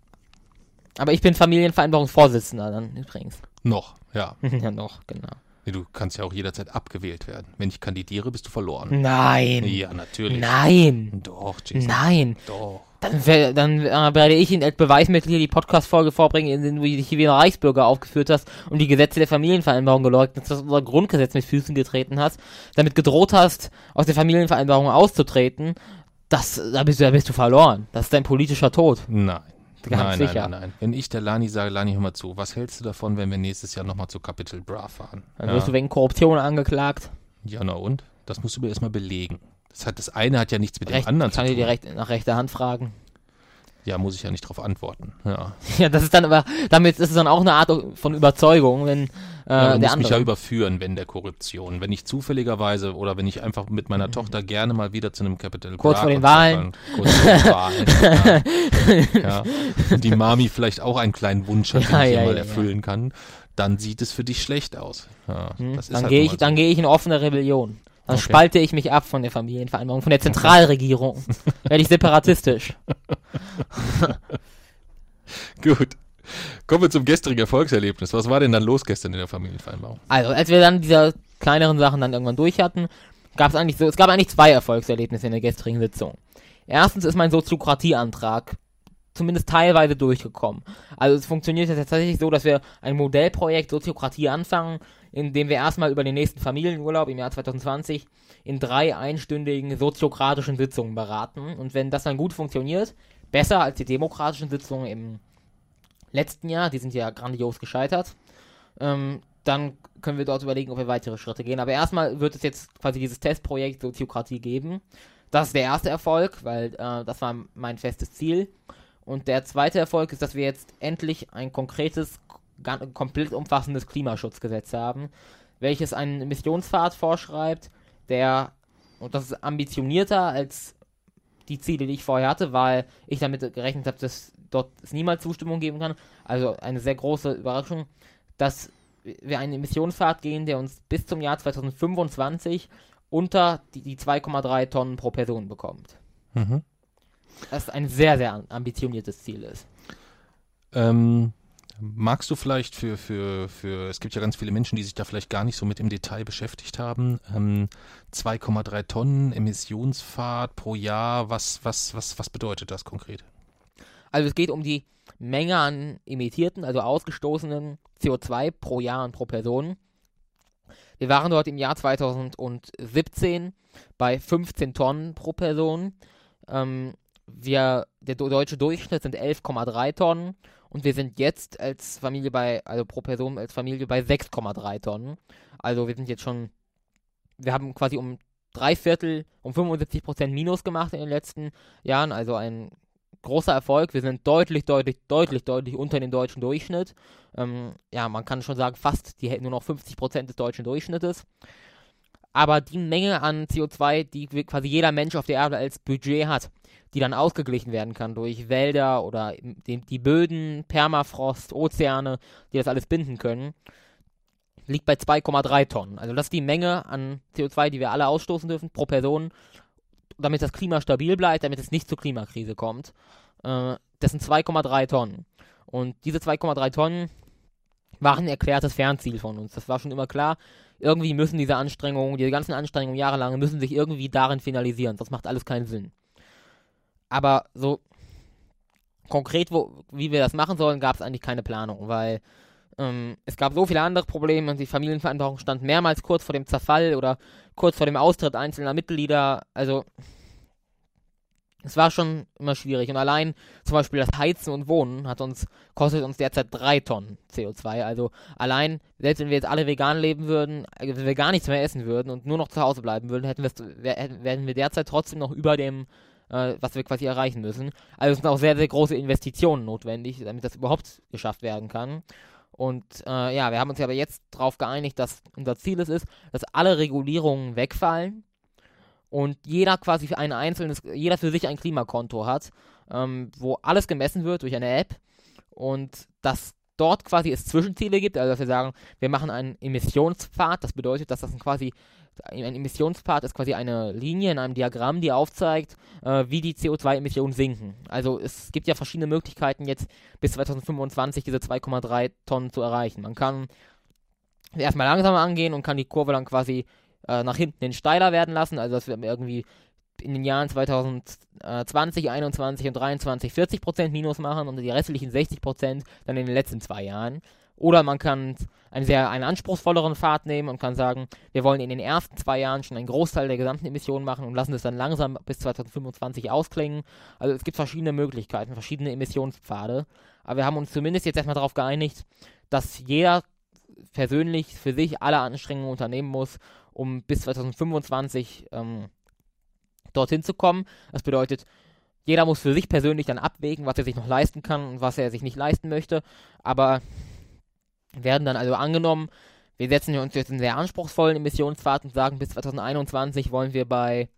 Aber ich bin Familienvereinbarungsvorsitzender dann übrigens. Noch, ja. ja, noch, genau. Nee, du kannst ja auch jederzeit abgewählt werden. Wenn ich kandidiere, bist du verloren. Nein. Ja, natürlich. Nein. Doch, Jason. Nein. Doch. Dann, dann äh, werde ich Ihnen als Beweismittel hier die Podcast-Folge vorbringen, in denen du dich hier wie ein Reichsbürger aufgeführt hast und die Gesetze der Familienvereinbarung geleugnet hast, dass unser Grundgesetz mit Füßen getreten hast, damit gedroht hast, aus der Familienvereinbarung auszutreten. Das, da bist du, da bist du verloren. Das ist dein politischer Tod. Nein. Ganz nein, sicher. nein, nein, nein. Wenn ich der Lani sage, Lani, hör mal zu, was hältst du davon, wenn wir nächstes Jahr nochmal zu Capital Bra fahren? Dann wirst ja. du wegen Korruption angeklagt. Ja, na und? Das musst du mir erstmal belegen. Das, hat, das eine hat ja nichts mit Recht, dem anderen zu tun. Kann ich dir recht, nach rechter Hand fragen? Ja, muss ich ja nicht darauf antworten. Ja. ja, das ist dann aber, damit ist es dann auch eine Art von Überzeugung, wenn äh, ja, du der musst mich ja überführen, wenn der Korruption. Wenn ich zufälligerweise oder wenn ich einfach mit meiner mhm. Tochter gerne mal wieder zu einem Capital Kurz vor den Wahlen. Kurz vor den Wahlen. ja. ja. Die Mami vielleicht auch einen kleinen Wunsch hat, ja, den ich mal erfüllen kann, dann sieht es für dich schlecht aus. Ja, hm. dann halt gehe ich, so. dann gehe ich in offene Rebellion. Dann okay. spalte ich mich ab von der Familienvereinbarung, von der Zentralregierung. Werde ich separatistisch. Gut. Kommen wir zum gestrigen Erfolgserlebnis. Was war denn dann los gestern in der Familienvereinbarung? Also, als wir dann diese kleineren Sachen dann irgendwann durch hatten, gab es eigentlich so, es gab eigentlich zwei Erfolgserlebnisse in der gestrigen Sitzung. Erstens ist mein Soziokratieantrag zumindest teilweise durchgekommen. Also es funktioniert jetzt tatsächlich so, dass wir ein Modellprojekt Soziokratie anfangen, in dem wir erstmal über den nächsten Familienurlaub im Jahr 2020 in drei einstündigen soziokratischen Sitzungen beraten. Und wenn das dann gut funktioniert, besser als die demokratischen Sitzungen im letzten Jahr, die sind ja grandios gescheitert, ähm, dann können wir dort überlegen, ob wir weitere Schritte gehen. Aber erstmal wird es jetzt quasi dieses Testprojekt Soziokratie geben. Das ist der erste Erfolg, weil äh, das war mein festes Ziel. Und der zweite Erfolg ist, dass wir jetzt endlich ein konkretes komplett umfassendes Klimaschutzgesetz haben, welches einen Emissionspfad vorschreibt, der, und das ist ambitionierter als die Ziele, die ich vorher hatte, weil ich damit gerechnet habe, dass dort es niemals Zustimmung geben kann. Also eine sehr große Überraschung, dass wir einen Emissionspfad gehen, der uns bis zum Jahr 2025 unter die, die 2,3 Tonnen pro Person bekommt. Mhm. Das ein sehr, sehr ambitioniertes Ziel ist. Ähm, magst du vielleicht für, für, für, es gibt ja ganz viele Menschen, die sich da vielleicht gar nicht so mit im Detail beschäftigt haben, ähm, 2,3 Tonnen Emissionsfahrt pro Jahr, was, was, was, was bedeutet das konkret? Also es geht um die Menge an emittierten, also ausgestoßenen CO2 pro Jahr und pro Person. Wir waren dort im Jahr 2017 bei 15 Tonnen pro Person. Ähm, wir, der deutsche Durchschnitt sind 11,3 Tonnen und wir sind jetzt als Familie bei, also pro Person als Familie bei 6,3 Tonnen. Also wir sind jetzt schon, wir haben quasi um drei Viertel, um 75 Prozent Minus gemacht in den letzten Jahren, also ein großer Erfolg. Wir sind deutlich, deutlich, deutlich, deutlich unter dem deutschen Durchschnitt. Ähm, ja, man kann schon sagen, fast die nur noch 50 Prozent des deutschen Durchschnittes. Aber die Menge an CO2, die quasi jeder Mensch auf der Erde als Budget hat, die dann ausgeglichen werden kann durch Wälder oder die, die Böden, Permafrost, Ozeane, die das alles binden können, liegt bei 2,3 Tonnen. Also das ist die Menge an CO2, die wir alle ausstoßen dürfen pro Person, damit das Klima stabil bleibt, damit es nicht zur Klimakrise kommt. Äh, das sind 2,3 Tonnen. Und diese 2,3 Tonnen waren ein erklärtes Fernziel von uns. Das war schon immer klar. Irgendwie müssen diese Anstrengungen, diese ganzen Anstrengungen jahrelang, müssen sich irgendwie darin finalisieren. Das macht alles keinen Sinn. Aber so konkret, wo, wie wir das machen sollen, gab es eigentlich keine Planung, weil ähm, es gab so viele andere Probleme und die Familienverantwortung stand mehrmals kurz vor dem Zerfall oder kurz vor dem Austritt einzelner Mitglieder. Also es war schon immer schwierig. Und allein zum Beispiel das Heizen und Wohnen hat uns, kostet uns derzeit drei Tonnen CO2. Also allein, selbst wenn wir jetzt alle vegan leben würden, also wenn wir gar nichts mehr essen würden und nur noch zu Hause bleiben würden, hätten wir, wären wir derzeit trotzdem noch über dem äh, was wir quasi erreichen müssen. Also es sind auch sehr, sehr große Investitionen notwendig, damit das überhaupt geschafft werden kann. Und äh, ja, wir haben uns aber jetzt darauf geeinigt, dass unser Ziel es ist, dass alle Regulierungen wegfallen und jeder quasi für ein einzelnes, jeder für sich ein Klimakonto hat, ähm, wo alles gemessen wird durch eine App und dass dort quasi es Zwischenziele gibt, also dass wir sagen, wir machen einen Emissionspfad, das bedeutet, dass das quasi ein Emissionspart ist quasi eine Linie in einem Diagramm, die aufzeigt, äh, wie die CO2-Emissionen sinken. Also es gibt ja verschiedene Möglichkeiten jetzt bis 2025 diese 2,3 Tonnen zu erreichen. Man kann erstmal langsamer angehen und kann die Kurve dann quasi äh, nach hinten hin steiler werden lassen, also dass wir irgendwie in den Jahren 2020, 21 und 23 40% Minus machen und die restlichen 60% dann in den letzten zwei Jahren. Oder man kann einen sehr einen anspruchsvolleren Pfad nehmen und kann sagen, wir wollen in den ersten zwei Jahren schon einen Großteil der gesamten Emissionen machen und lassen es dann langsam bis 2025 ausklingen. Also es gibt verschiedene Möglichkeiten, verschiedene Emissionspfade. Aber wir haben uns zumindest jetzt erstmal darauf geeinigt, dass jeder persönlich für sich alle Anstrengungen unternehmen muss, um bis 2025 ähm, dorthin zu kommen. Das bedeutet, jeder muss für sich persönlich dann abwägen, was er sich noch leisten kann und was er sich nicht leisten möchte. Aber werden dann also angenommen, wir setzen uns jetzt einen sehr anspruchsvollen Emissionspfad und sagen, bis 2021 wollen wir bei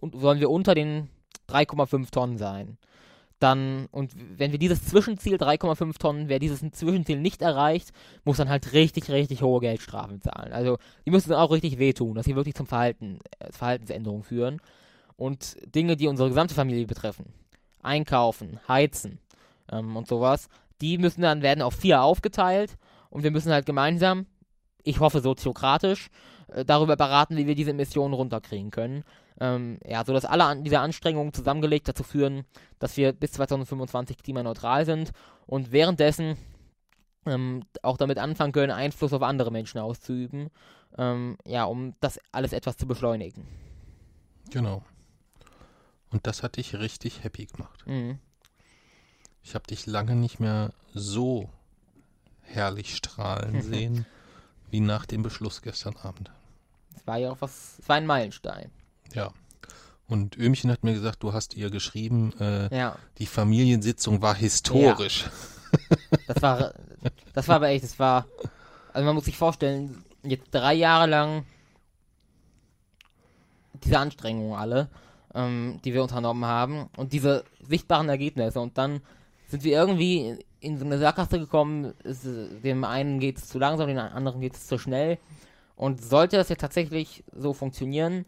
wollen wir unter den 3,5 Tonnen sein. Dann, und wenn wir dieses Zwischenziel 3,5 Tonnen, wer dieses Zwischenziel nicht erreicht, muss dann halt richtig, richtig hohe Geldstrafen zahlen. Also die müssen dann auch richtig wehtun, dass sie wirklich zum Verhalten, äh, Verhaltensänderungen führen. Und Dinge, die unsere gesamte Familie betreffen. Einkaufen, heizen ähm, und sowas, die müssen dann werden auf vier aufgeteilt und wir müssen halt gemeinsam, ich hoffe soziokratisch, äh, darüber beraten, wie wir diese Emissionen runterkriegen können. Ähm, ja, sodass alle an diese Anstrengungen zusammengelegt dazu führen, dass wir bis 2025 klimaneutral sind und währenddessen ähm, auch damit anfangen können, Einfluss auf andere Menschen auszuüben, ähm, ja, um das alles etwas zu beschleunigen. Genau. Und das hat dich richtig happy gemacht. Mhm. Ich habe dich lange nicht mehr so herrlich strahlen sehen, wie nach dem Beschluss gestern Abend. Es war ja auch was, es war ein Meilenstein. Ja. Und Ömchen hat mir gesagt, du hast ihr geschrieben, äh, ja. die Familiensitzung war historisch. Ja. Das war, Das war aber echt, das war. Also man muss sich vorstellen, jetzt drei Jahre lang diese Anstrengungen alle, ähm, die wir unternommen haben und diese sichtbaren Ergebnisse und dann sind wir irgendwie in so eine Sackgasse gekommen, es, dem einen geht es zu langsam, dem anderen geht es zu schnell und sollte das jetzt tatsächlich so funktionieren,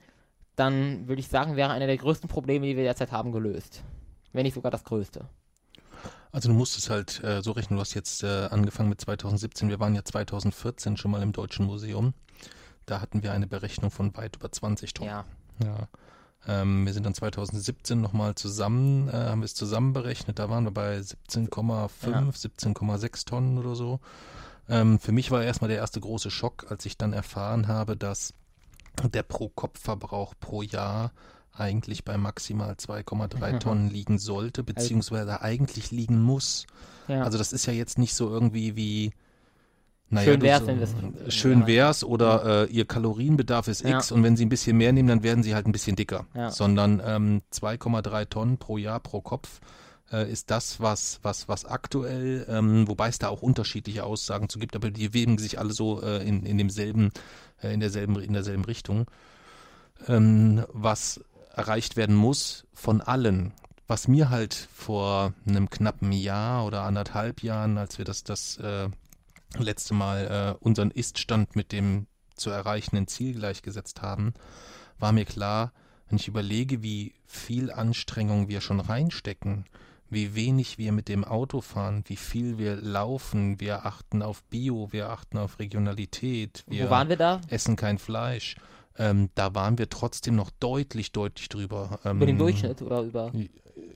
dann würde ich sagen, wäre einer der größten Probleme, die wir derzeit haben, gelöst. Wenn nicht sogar das größte. Also du musst es halt äh, so rechnen, du hast jetzt äh, angefangen mit 2017, wir waren ja 2014 schon mal im Deutschen Museum. Da hatten wir eine Berechnung von weit über 20 Tonnen. Ja. Ja. Ähm, wir sind dann 2017 nochmal zusammen, äh, haben wir es zusammen berechnet, da waren wir bei 17,5, Ja. 17,6 Tonnen oder so. Ähm, für mich war erstmal der erste große Schock, als ich dann erfahren habe, dass der Pro-Kopf-Verbrauch pro Jahr eigentlich bei maximal 2,3 Tonnen liegen sollte, beziehungsweise eigentlich liegen muss. ja. Also das ist ja jetzt nicht so irgendwie wie naja, Schön wär's, wenn wir's- schön ja. wär's oder äh, ihr Kalorienbedarf ist Ja. X und wenn sie ein bisschen mehr nehmen, dann werden sie halt ein bisschen dicker. Ja. Sondern ähm, 2,3 Tonnen pro Jahr pro Kopf äh, ist das, was, was, was aktuell, ähm, wobei es da auch unterschiedliche Aussagen zu gibt, aber die weben sich alle so äh, in, in demselben, äh, in derselben, in derselben Richtung. Ähm, was erreicht werden muss von allen. Was mir halt vor einem knappen Jahr oder anderthalb Jahren, als wir das, das äh, letzte Mal äh, unseren Ist-Stand mit dem zu erreichenden Ziel gleichgesetzt haben, war mir klar, wenn ich überlege, wie viel Anstrengung wir schon reinstecken, wie wenig wir mit dem Auto fahren, wie viel wir laufen, wir achten auf Bio, wir achten auf Regionalität, wir Wo waren wir da? essen kein Fleisch. Ähm, da waren wir trotzdem noch deutlich, deutlich drüber. Ähm, Über den Durchschnitt oder über.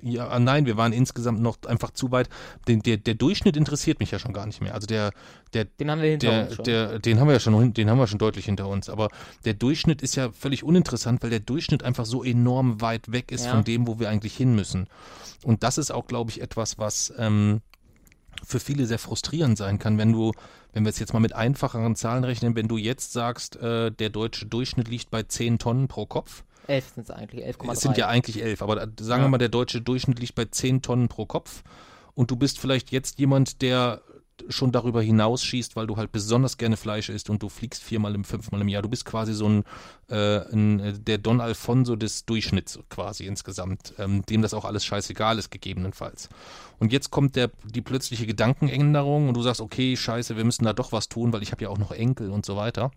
Ja, ah, nein, wir waren insgesamt noch einfach zu weit. Den, der, der Durchschnitt interessiert mich ja schon gar nicht mehr. Also der, der, Den haben wir hinter der, uns schon. der, den haben wir ja schon, den haben wir schon deutlich hinter uns. Aber der Durchschnitt ist ja völlig uninteressant, weil der Durchschnitt einfach so enorm weit weg ist Ja. von dem, wo wir eigentlich hin müssen. Und das ist auch, glaube ich, etwas, was ähm, für viele sehr frustrierend sein kann, wenn du, wenn wir es jetzt mal mit einfacheren Zahlen rechnen, wenn du jetzt sagst, äh, der deutsche Durchschnitt liegt bei 10 Tonnen pro Kopf. Elf sind es eigentlich, 11,3. Es sind ja eigentlich elf, aber da- sagen Ja. wir mal, der deutsche Durchschnitt liegt bei 10 Tonnen pro Kopf. Und du bist vielleicht jetzt jemand, der schon darüber hinausschießt, weil du halt besonders gerne Fleisch isst und du fliegst viermal im, fünfmal im Jahr. Du bist quasi so ein, äh, ein äh, der Don Alfonso des Durchschnitts quasi insgesamt, ähm, dem das auch alles scheißegal ist, gegebenenfalls. Und jetzt kommt der, die plötzliche Gedankenänderung und du sagst, okay, scheiße, wir müssen da doch was tun, weil ich habe ja auch noch Enkel und so weiter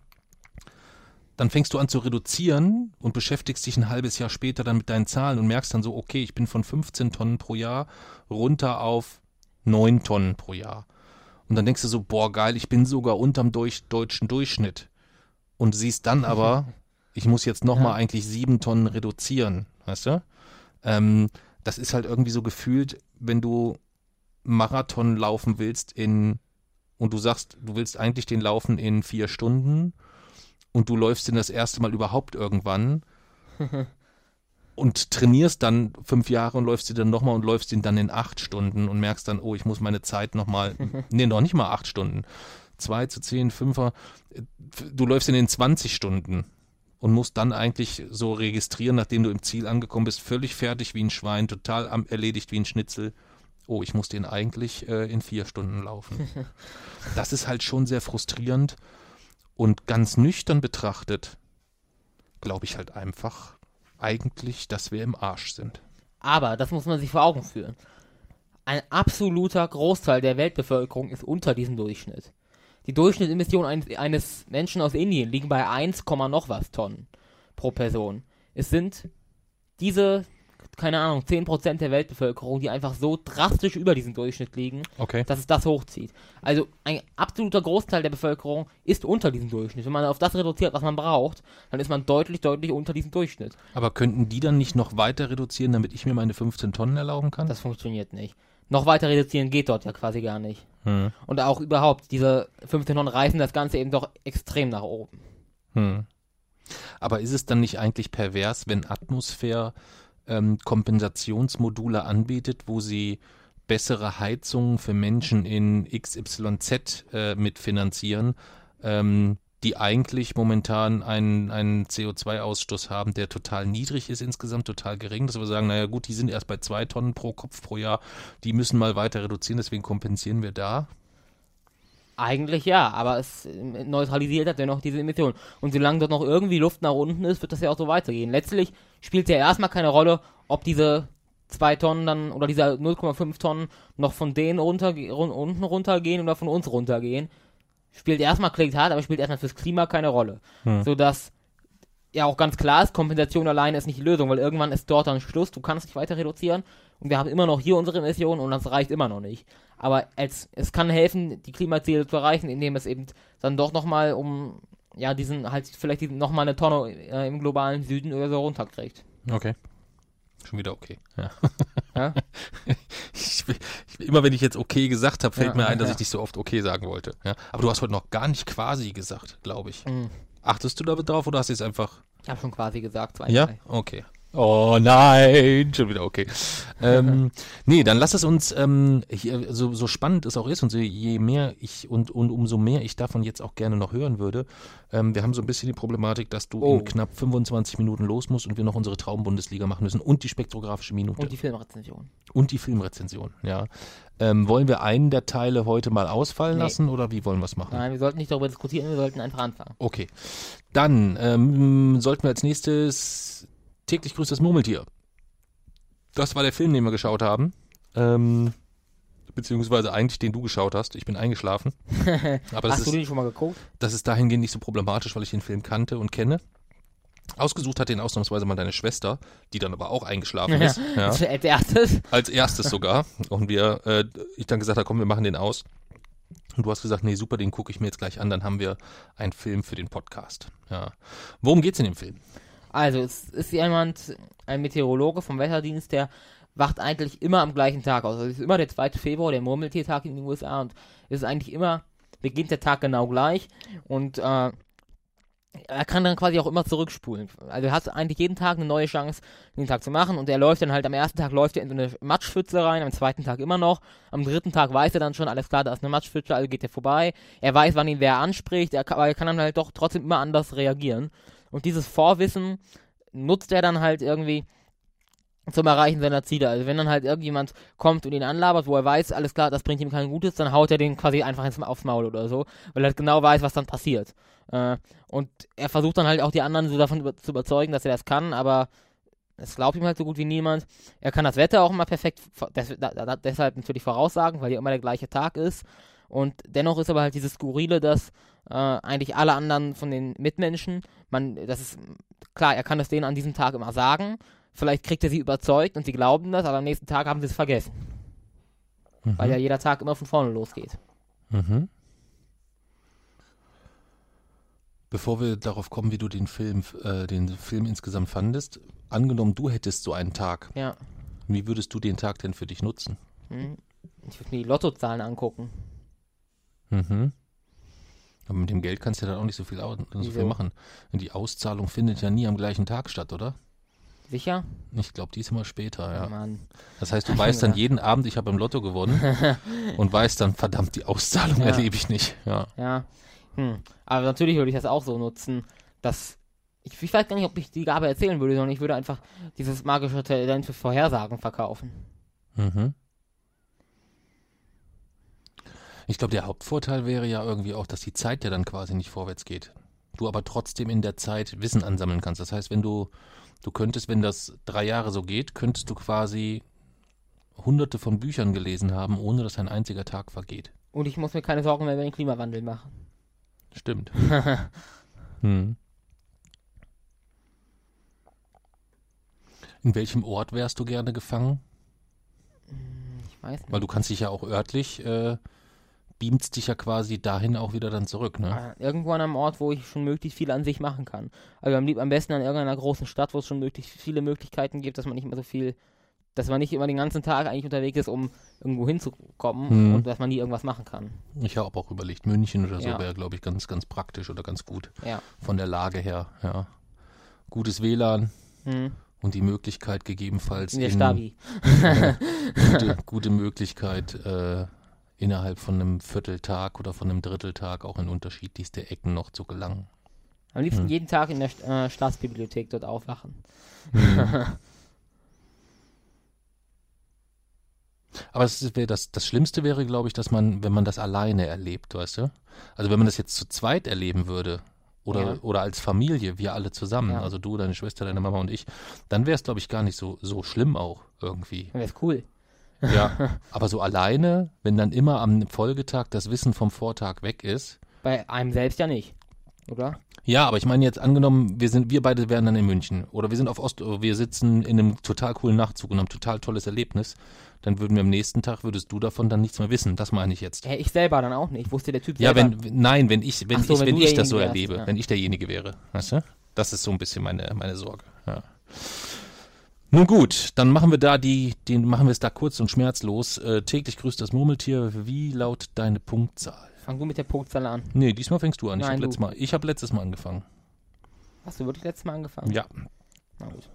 dann fängst du an zu reduzieren und beschäftigst dich ein halbes Jahr später dann mit deinen Zahlen und merkst dann so, okay, ich bin von 15 Tonnen pro Jahr runter auf 9 Tonnen pro Jahr. Und dann denkst du so, boah, geil, ich bin sogar unterm durch, deutschen Durchschnitt. Und siehst dann aber, ich muss jetzt nochmal Ja. eigentlich 7 Tonnen reduzieren, weißt du? Ähm, das ist halt irgendwie so gefühlt, wenn du Marathon laufen willst in und du sagst, du willst eigentlich den laufen in vier Stunden und du läufst den das erste Mal überhaupt irgendwann und trainierst dann fünf Jahre und läufst ihn dann nochmal und läufst ihn dann in acht Stunden und merkst dann, oh, ich muss meine Zeit nochmal, nee, noch nicht mal acht Stunden, zwei zu zehn, fünfer, du läufst ihn in 20 Stunden und musst dann eigentlich so registrieren, nachdem du im Ziel angekommen bist, völlig fertig wie ein Schwein, total am, erledigt wie ein Schnitzel. Oh, ich muss den eigentlich äh, in vier Stunden laufen. das ist halt schon sehr frustrierend und ganz nüchtern betrachtet, glaube ich halt einfach eigentlich, dass wir im Arsch sind. Aber, das muss man sich vor Augen führen. Ein absoluter Großteil der Weltbevölkerung ist unter diesem Durchschnitt. Die Durchschnittsemissionen eines, eines Menschen aus Indien liegen bei 1, Komma noch was Tonnen pro Person. Es sind diese, keine Ahnung, 10% der Weltbevölkerung, die einfach so drastisch über diesem Durchschnitt liegen, Okay. dass es das hochzieht. Also ein absoluter Großteil der Bevölkerung ist unter diesem Durchschnitt. Wenn man auf das reduziert, was man braucht, dann ist man deutlich, deutlich unter diesem Durchschnitt. Aber könnten die dann nicht noch weiter reduzieren, damit ich mir meine 15 Tonnen erlauben kann? Das funktioniert nicht. Noch weiter reduzieren geht dort ja quasi gar nicht. hm. Und auch überhaupt, diese 15 Tonnen reißen das Ganze eben doch extrem nach oben. Hm. Aber ist es dann nicht eigentlich pervers, wenn Atmosphäre ähm, Kompensationsmodule anbietet, wo sie bessere Heizungen für Menschen in XYZ äh, mitfinanzieren, ähm, die eigentlich momentan einen, einen CO2-Ausstoß haben, der total niedrig ist insgesamt, total gering, dass wir sagen, naja gut, die sind erst bei zwei Tonnen pro Kopf pro Jahr, die müssen mal weiter reduzieren, deswegen kompensieren wir da. Eigentlich ja, aber es neutralisiert halt dennoch diese Emission. Und solange dort noch irgendwie Luft nach unten ist, wird das ja auch so weitergehen. Letztlich spielt ja erstmal keine Rolle, ob diese 2 Tonnen dann oder diese 0,5 Tonnen noch von denen runter, run, unten runtergehen oder von uns runtergehen. Spielt erstmal, klingt hart, aber spielt erstmal fürs Klima keine Rolle. Hm. Sodass ja auch ganz klar ist, Kompensation alleine ist nicht die Lösung, weil irgendwann ist dort dann Schluss, du kannst nicht weiter reduzieren und wir haben immer noch hier unsere Emissionen und das reicht immer noch nicht. Aber als, es kann helfen, die Klimaziele zu erreichen, indem es eben dann doch nochmal um, ja, diesen, halt vielleicht diesen, nochmal eine Tonne äh, im globalen Süden oder so runterkriegt. Okay. Schon wieder okay. Ja. Ja? Ich, ich, immer wenn ich jetzt okay gesagt habe, fällt Ja, mir ein, dass ich nicht so oft okay sagen wollte. Ja. Aber du hast heute noch gar nicht quasi gesagt, glaube ich. Mhm. Achtest du da drauf oder hast du jetzt einfach. Ich habe schon quasi gesagt, zwei, Ja? drei. Okay. Oh nein, schon wieder okay. ähm, nee, dann lass es uns, ähm, hier, so, so spannend es auch ist und so, je mehr ich und, und umso mehr ich davon jetzt auch gerne noch hören würde. Ähm, wir haben so ein bisschen die Problematik, dass du Oh. in knapp 25 Minuten los musst und wir noch unsere Traumbundesliga machen müssen und die spektrographische Minute Und die Filmrezension. und die Filmrezension, ja. Ähm, wollen wir einen der Teile heute mal ausfallen Nee. lassen oder wie wollen wir es machen? Nein, wir sollten nicht darüber diskutieren, wir sollten einfach anfangen. Okay. Dann ähm, sollten wir als nächstes täglich grüßt das Murmeltier. Das war der Film, den wir geschaut haben. Ähm, beziehungsweise eigentlich den du geschaut hast. Ich bin eingeschlafen. Aber das Hast du ist, den schon mal geguckt? das ist dahingehend nicht so problematisch, weil ich den Film kannte und kenne. Ausgesucht hat den ausnahmsweise mal deine Schwester, die dann aber auch eingeschlafen ist. Ja. Als erstes. Als erstes sogar. Und wir, äh, ich dann gesagt habe, komm, wir machen den aus. Und du hast gesagt, nee, super, den gucke ich mir jetzt gleich an, dann haben wir einen Film für den Podcast. Ja. Worum geht's in dem Film? Also, es ist jemand, ein Meteorologe vom Wetterdienst, der wacht eigentlich immer am gleichen Tag aus. Also, es ist immer der 2. Februar, der Murmeltiertag in den USA und es ist eigentlich immer, beginnt der Tag genau gleich und äh, er kann dann quasi auch immer zurückspulen. Also er hat eigentlich jeden Tag eine neue Chance, den Tag zu machen und er läuft dann halt am ersten Tag läuft er in so eine Matschpfütze rein, am zweiten Tag immer noch, am dritten Tag weiß er dann schon, alles klar, da ist eine Matschpfütze, also geht er vorbei. Er weiß, wann ihn wer anspricht, er kann, aber er kann dann halt doch trotzdem immer anders reagieren. Und dieses Vorwissen nutzt er dann halt irgendwie zum Erreichen seiner Ziele. Also wenn dann halt irgendjemand kommt und ihn anlabert, wo er weiß, alles klar, das bringt ihm kein Gutes, dann haut er den quasi einfach ins, aufs Maul oder so, weil er halt genau weiß, was dann passiert. Äh, und er versucht dann halt auch die anderen so davon über zu überzeugen, dass er das kann, aber es glaubt ihm halt so gut wie niemand. Er kann das Wetter auch immer perfekt, des, da, deshalb natürlich voraussagen, weil ja immer der gleiche Tag ist. Und dennoch ist aber halt dieses Skurrile, dass äh, eigentlich alle anderen von den Mitmenschen, man, das ist klar, er kann es denen an diesem Tag immer sagen. Vielleicht kriegt er sie überzeugt und sie glauben das, aber am nächsten Tag haben sie es vergessen, weil ja jeder Tag immer von vorne losgeht. Mhm. Bevor wir darauf kommen, wie du den Film, äh, den Film insgesamt fandest, angenommen, du hättest so einen Tag, Ja. wie würdest du den Tag denn für dich nutzen? Hm. Ich würde mir die Lottozahlen angucken. Mhm. Aber mit dem Geld kannst du ja dann auch nicht so viel, so viel machen. Die Auszahlung findet ja nie am gleichen Tag statt, oder? Sicher? Ich glaube, die ist immer später, ja. Mann. Das heißt, du weißt dann jeden Abend, ich habe im Lotto gewonnen und weißt dann, verdammt, die Auszahlung Ja. erlebe ich nicht. Ja. Ja. Hm. Aber natürlich würde ich das auch so nutzen, dass. Ich, ich weiß gar nicht, ob ich die Gabe erzählen würde, sondern ich würde einfach dieses magische Talent für Vorhersagen verkaufen. Mhm. Ich glaube, der Hauptvorteil wäre ja irgendwie auch, dass die Zeit ja dann quasi nicht vorwärts geht. Du aber trotzdem in der Zeit Wissen ansammeln kannst. Das heißt, wenn du, du könntest, wenn das drei Jahre so geht, könntest du quasi hunderte von Büchern gelesen haben, ohne dass ein einziger Tag vergeht. Und ich muss mir keine Sorgen mehr über den Klimawandel machen. Stimmt. hm. In welchem Ort wärst du gerne gefangen? Ich weiß nicht. Weil du kannst dich ja auch örtlich, äh, beamst dich ja quasi dahin auch wieder dann zurück, ne? Äh, Irgendwo an einem Ort, wo ich schon möglichst viel an sich machen kann. Also am, am besten an irgendeiner großen Stadt, wo es schon möglichst viele Möglichkeiten gibt, dass man nicht immer so viel, dass man nicht immer den ganzen Tag eigentlich unterwegs ist, um irgendwo hinzukommen Mhm. und dass man nie irgendwas machen kann. Ich habe auch überlegt, München oder so Ja. wäre, glaube ich, ganz, ganz praktisch oder ganz gut Ja. von der Lage her, ja. Gutes WLAN Mhm. und die Möglichkeit gegebenenfalls In der in- Stabi. gute, gute Möglichkeit, äh, innerhalb von einem Vierteltag oder von einem Dritteltag auch in unterschiedlichste Ecken noch zu gelangen. Am liebsten Hm. jeden Tag in der St- äh, Staatsbibliothek dort aufwachen. Aber es wär das, das Schlimmste wäre, glaube ich, dass man, wenn man das alleine erlebt, weißt du? Also wenn man das jetzt zu zweit erleben würde, oder, Ja. oder als Familie, wir alle zusammen, Ja. also du, deine Schwester, deine Mama und ich, dann wäre es, glaube ich, gar nicht so, so schlimm auch irgendwie. Dann wär's cool. Ja. Aber so alleine, wenn dann immer am Folgetag das Wissen vom Vortag weg ist. Bei einem selbst ja nicht. Oder? Ja, aber ich meine jetzt angenommen, wir sind, wir beide wären dann in München oder wir sind auf Ost, wir sitzen in einem total coolen Nachtzug und haben total tolles Erlebnis, dann würden wir am nächsten Tag, würdest du davon dann nichts mehr wissen. Das meine ich jetzt. Ja, ich selber dann auch nicht. Wusste der Typ Ja, selber. wenn, nein, wenn ich, wenn so, ich, wenn wenn ich das so derjenige wärst, erlebe, ja. wenn ich derjenige wäre, weißt du? Das ist so ein bisschen meine, meine Sorge, ja. Nun gut, dann machen wir da die, den machen wir es da kurz und schmerzlos. Äh, täglich grüßt das Murmeltier. Wie lautet deine Punktzahl? Fang du mit der Punktzahl an. Nee, diesmal fängst du an. Ich Nein, habe du. letztes Mal, ich habe letztes Mal angefangen. Hast du wirklich letztes Mal angefangen? Ja, Na gut.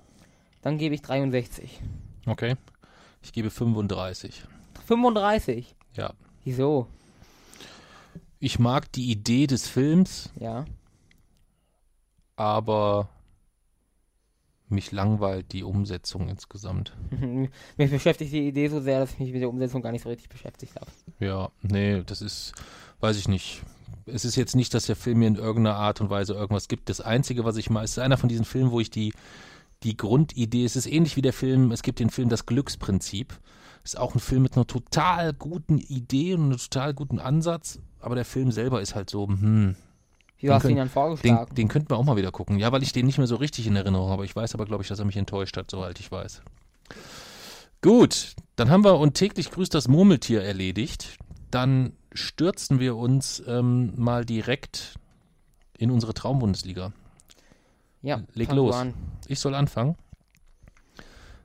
Dann gebe ich 63. okay. Ich gebe 35. 35. Ja. Wieso? Ich mag die Idee des Films, Ja. aber mich langweilt die Umsetzung insgesamt. Mich beschäftigt die Idee so sehr, dass ich mich mit der Umsetzung gar nicht so richtig beschäftigt habe. Ja, nee, das ist, weiß ich nicht. Es ist jetzt nicht, dass der Film mir in irgendeiner Art und Weise irgendwas gibt. Das Einzige, was ich mal, es ist einer von diesen Filmen, wo ich die, die Grundidee, es ist ähnlich wie der Film, es gibt den Film Das Glücksprinzip. Ist auch ein Film mit einer total guten Idee und einem total guten Ansatz, aber der Film selber ist halt so, hm, Wieso hast du ihn dann den, vorgeschlagen? den könnten wir auch mal wieder gucken. Ja, weil ich den nicht mehr so richtig in Erinnerung habe. Ich weiß aber, glaube ich, dass er mich enttäuscht hat, soweit ich weiß. Gut, dann haben wir und täglich grüßt das Murmeltier erledigt. Dann stürzen wir uns ähm, mal direkt in unsere Traumbundesliga. ja, leg los. Ich soll anfangen.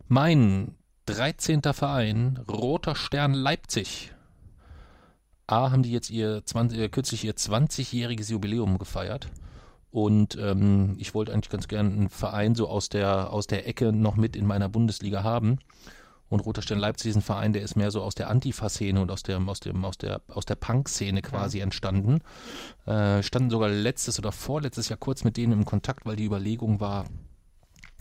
Mein 13. Verein, Roter Stern Leipzig. A, haben die jetzt ihr 20, äh, kürzlich ihr 20-jähriges Jubiläum gefeiert. Und ähm, ich wollte eigentlich ganz gern einen Verein so aus der, aus der Ecke noch mit in meiner Bundesliga haben. Und Roter Stern Leipzig ist ein Verein, der ist mehr so aus der Antifa-Szene und aus, dem, aus, dem, aus der, aus der Punk-Szene quasi entstanden. Äh, standen sogar letztes oder vorletztes Jahr kurz mit denen im Kontakt, weil die Überlegung war,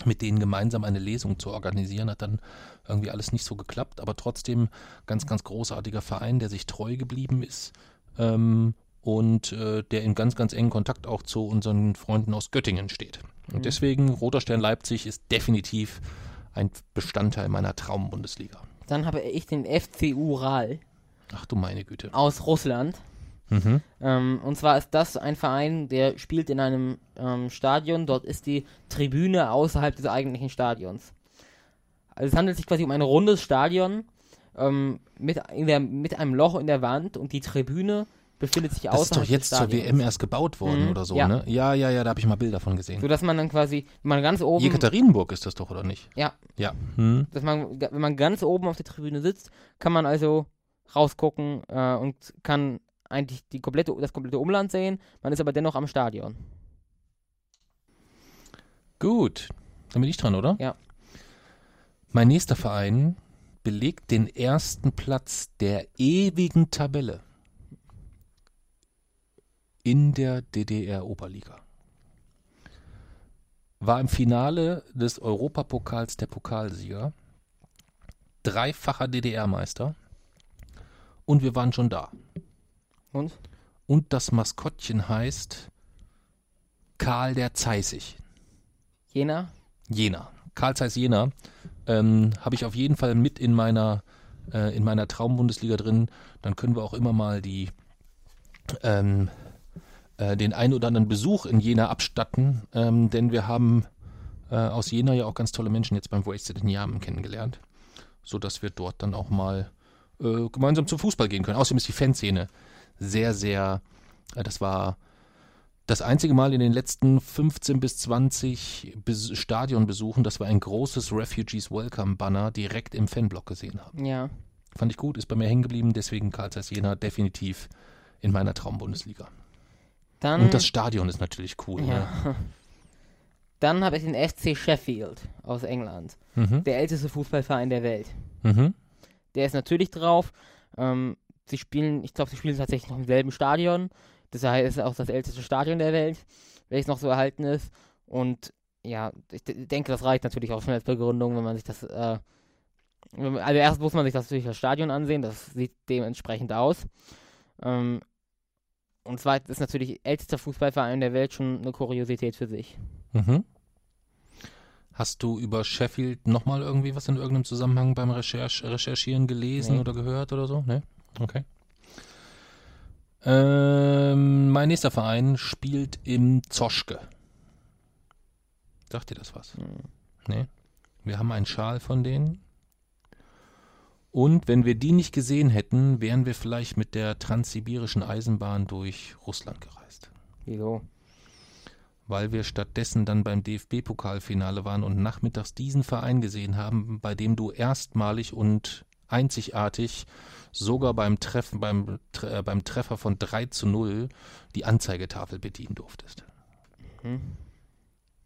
mit denen gemeinsam eine Lesung zu organisieren. Hat dann irgendwie alles nicht so geklappt, aber trotzdem ganz, ganz großartiger Verein, der sich treu geblieben ist ähm, und äh, der in ganz, ganz engen Kontakt auch zu unseren Freunden aus Göttingen steht. Und deswegen Roter Stern Leipzig ist definitiv ein Bestandteil meiner Traumbundesliga. Dann habe ich den FC Ural Ach du meine Güte. aus Russland. Mhm. Ähm, und zwar ist das ein Verein, der spielt in einem ähm, Stadion. Dort ist die Tribüne außerhalb des eigentlichen Stadions. Also es handelt sich quasi um ein rundes Stadion ähm, mit, in der, mit einem Loch in der Wand und die Tribüne befindet sich Das ist außerhalb doch jetzt des zur Stadions. WM erst gebaut worden Mhm, oder so, ja. ne? Ja, ja, ja, da habe ich mal Bilder von gesehen. So dass man dann quasi, wenn man ganz oben, Jekaterinburg ist das doch, oder nicht? ja, Ja. Hm. dass man, wenn man ganz oben auf der Tribüne sitzt, kann man also rausgucken äh, und kann eigentlich die komplette, das komplette Umland sehen. Man ist aber dennoch am Stadion. Gut. Dann bin ich dran, oder? Ja. Mein nächster Verein belegt den ersten Platz der ewigen Tabelle in der DDR-Oberliga. War im Finale des Europapokals der Pokalsieger, dreifacher DDR-Meister und wir waren schon da. Und? Und das Maskottchen heißt Karl der Zeissig. Jena? Jena. Karl Zeiss Jena ähm, habe ich auf jeden Fall mit in meiner, äh, in meiner Traumbundesliga drin. Dann können wir auch immer mal die, ähm, äh, den ein oder anderen Besuch in Jena abstatten, ähm, denn wir haben äh, aus Jena ja auch ganz tolle Menschen jetzt beim Wasted in Yamen kennengelernt, sodass wir dort dann auch mal äh, gemeinsam zum Fußball gehen können. Außerdem ist die Fanszene sehr, sehr, äh, das war das einzige Mal in den letzten 15 bis 20 Bes Stadionbesuchen, dass wir ein großes Refugees Welcome Banner direkt im Fanblock gesehen haben. Ja. Fand ich gut, ist bei mir hängen geblieben, deswegen Karl Zeiss Jena definitiv in meiner Traumbundesliga. Dann, Und das Stadion ist natürlich cool. Ne? ja. Dann habe ich den FC Sheffield aus England. Mhm. Der älteste Fußballverein der Welt. Mhm. Der ist natürlich drauf. Ähm, sie spielen, ich glaube, sie spielen tatsächlich noch im selben Stadion. Das heißt, es ist auch das älteste Stadion der Welt, welches noch so erhalten ist. Und ja, ich denke, das reicht natürlich auch schon als Begründung, wenn man sich das, äh, Also erst muss man sich das natürlich das Stadion ansehen, das sieht dementsprechend aus. Ähm, und zwar ist natürlich ältester Fußballverein der Welt schon eine Kuriosität für sich. Mhm. Hast du über Sheffield nochmal irgendwie was in irgendeinem Zusammenhang beim Recherch Recherchieren gelesen Nee. oder gehört oder so? Ne? Okay. Ähm, mein nächster Verein spielt im Zoschke. Sagt dir das was? Hm. Nee. Wir haben einen Schal von denen. Und wenn wir die nicht gesehen hätten, wären wir vielleicht mit der transsibirischen Eisenbahn durch Russland gereist Wieso? weil wir stattdessen dann beim DFB-Pokalfinale waren und nachmittags diesen Verein gesehen haben, bei dem du erstmalig und einzigartig sogar beim Treffen, beim, äh, beim Treffer von 3 zu 0 die Anzeigetafel bedienen durftest. Hm.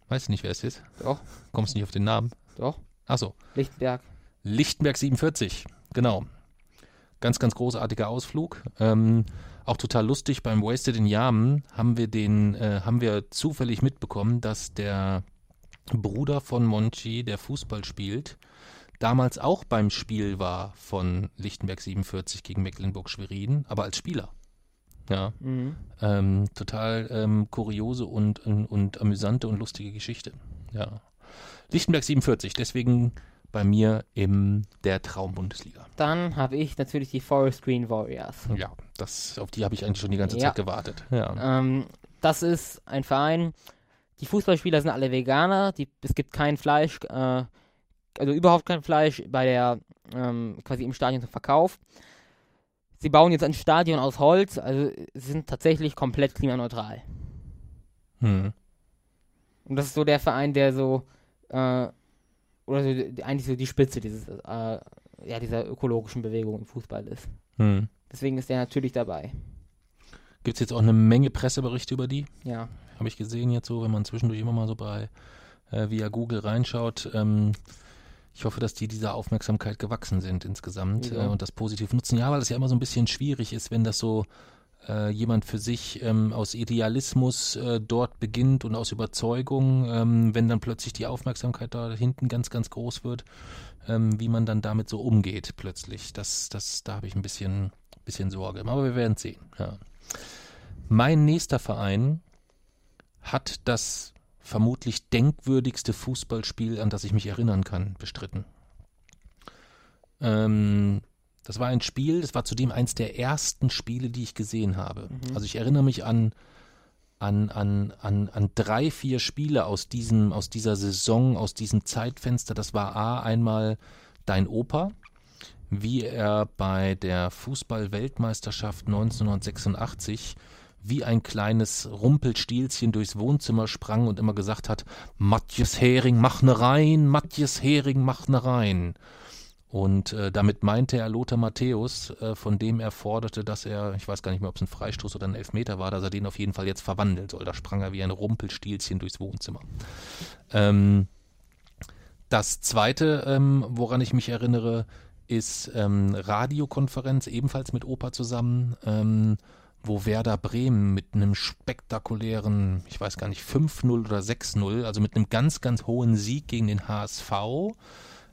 Weißt du nicht, wer es ist? Doch, Kommst nicht auf den Namen? doch. Achso, Lichtberg. Lichtenberg 47, genau. Ganz, ganz großartiger Ausflug. Ähm, auch total lustig, beim Wasted in Yamen haben wir den, äh, haben wir zufällig mitbekommen, dass der Bruder von Monchi, der Fußball spielt, damals auch beim Spiel war von Lichtenberg 47 gegen Mecklenburg-Schwerin, aber als Spieler. Ja, Mhm. ähm, total ähm, kuriose und, und, und amüsante und lustige Geschichte. Ja. Lichtenberg 47, deswegen bei mir in der Traumbundesliga. Dann habe ich natürlich die Forest Green Warriors. Ja, das, auf die habe ich eigentlich schon die ganze Ja. Zeit gewartet. Ja. Ähm, das ist ein Verein. Die Fußballspieler sind alle Veganer. Die, es gibt kein Fleisch, äh, also überhaupt kein Fleisch bei der ähm, quasi im Stadion zum Verkauf. Sie bauen jetzt ein Stadion aus Holz, also sind tatsächlich komplett klimaneutral. Hm. Und das ist so der Verein, der so äh, oder so, eigentlich so die Spitze dieses äh, ja dieser ökologischen Bewegung im Fußball ist. Hm. Deswegen ist der natürlich dabei. Gibt es jetzt auch eine Menge Presseberichte über die? Ja. Habe ich gesehen jetzt so, wenn man zwischendurch immer mal so bei äh, via Google reinschaut. Ähm, ich hoffe, dass die dieser Aufmerksamkeit gewachsen sind insgesamt Wieso? äh, und das positiv nutzen. Ja, weil es ja immer so ein bisschen schwierig ist, wenn das so äh, jemand für sich ähm, aus Idealismus äh, dort beginnt und aus Überzeugung, ähm, wenn dann plötzlich die Aufmerksamkeit da hinten ganz, ganz groß wird, ähm, wie man dann damit so umgeht plötzlich. Das, das, da habe ich ein bisschen, bisschen Sorge. Aber wir werden sehen. Ja. Mein nächster Verein hat das vermutlich denkwürdigste Fußballspiel, an das ich mich erinnern kann, bestritten. Ähm, das war ein Spiel, das war zudem eins der ersten Spiele, die ich gesehen habe. Mhm. Also ich erinnere mich an, an, an, an, an drei, vier Spiele aus, diesem, aus dieser Saison, aus diesem Zeitfenster. Das war A, einmal Dein Opa, wie er bei der Fußball-Weltmeisterschaft 1986 wie ein kleines Rumpelstilzchen durchs Wohnzimmer sprang und immer gesagt hat, Matthias Hering, mach ne rein, Matthias Hering, mach ne rein. Und äh, damit meinte er Lothar Matthäus, äh, von dem er forderte, dass er, ich weiß gar nicht mehr, ob es ein Freistoß oder ein Elfmeter war, dass er den auf jeden Fall jetzt verwandeln soll. Da sprang er wie ein Rumpelstilzchen durchs Wohnzimmer. Ähm, das zweite, ähm, woran ich mich erinnere, ist ähm, Radiokonferenz, ebenfalls mit Opa zusammen, ähm, wo Werder Bremen mit einem spektakulären, ich weiß gar nicht, 5-0 oder 6-0, also mit einem ganz, ganz hohen Sieg gegen den HSV,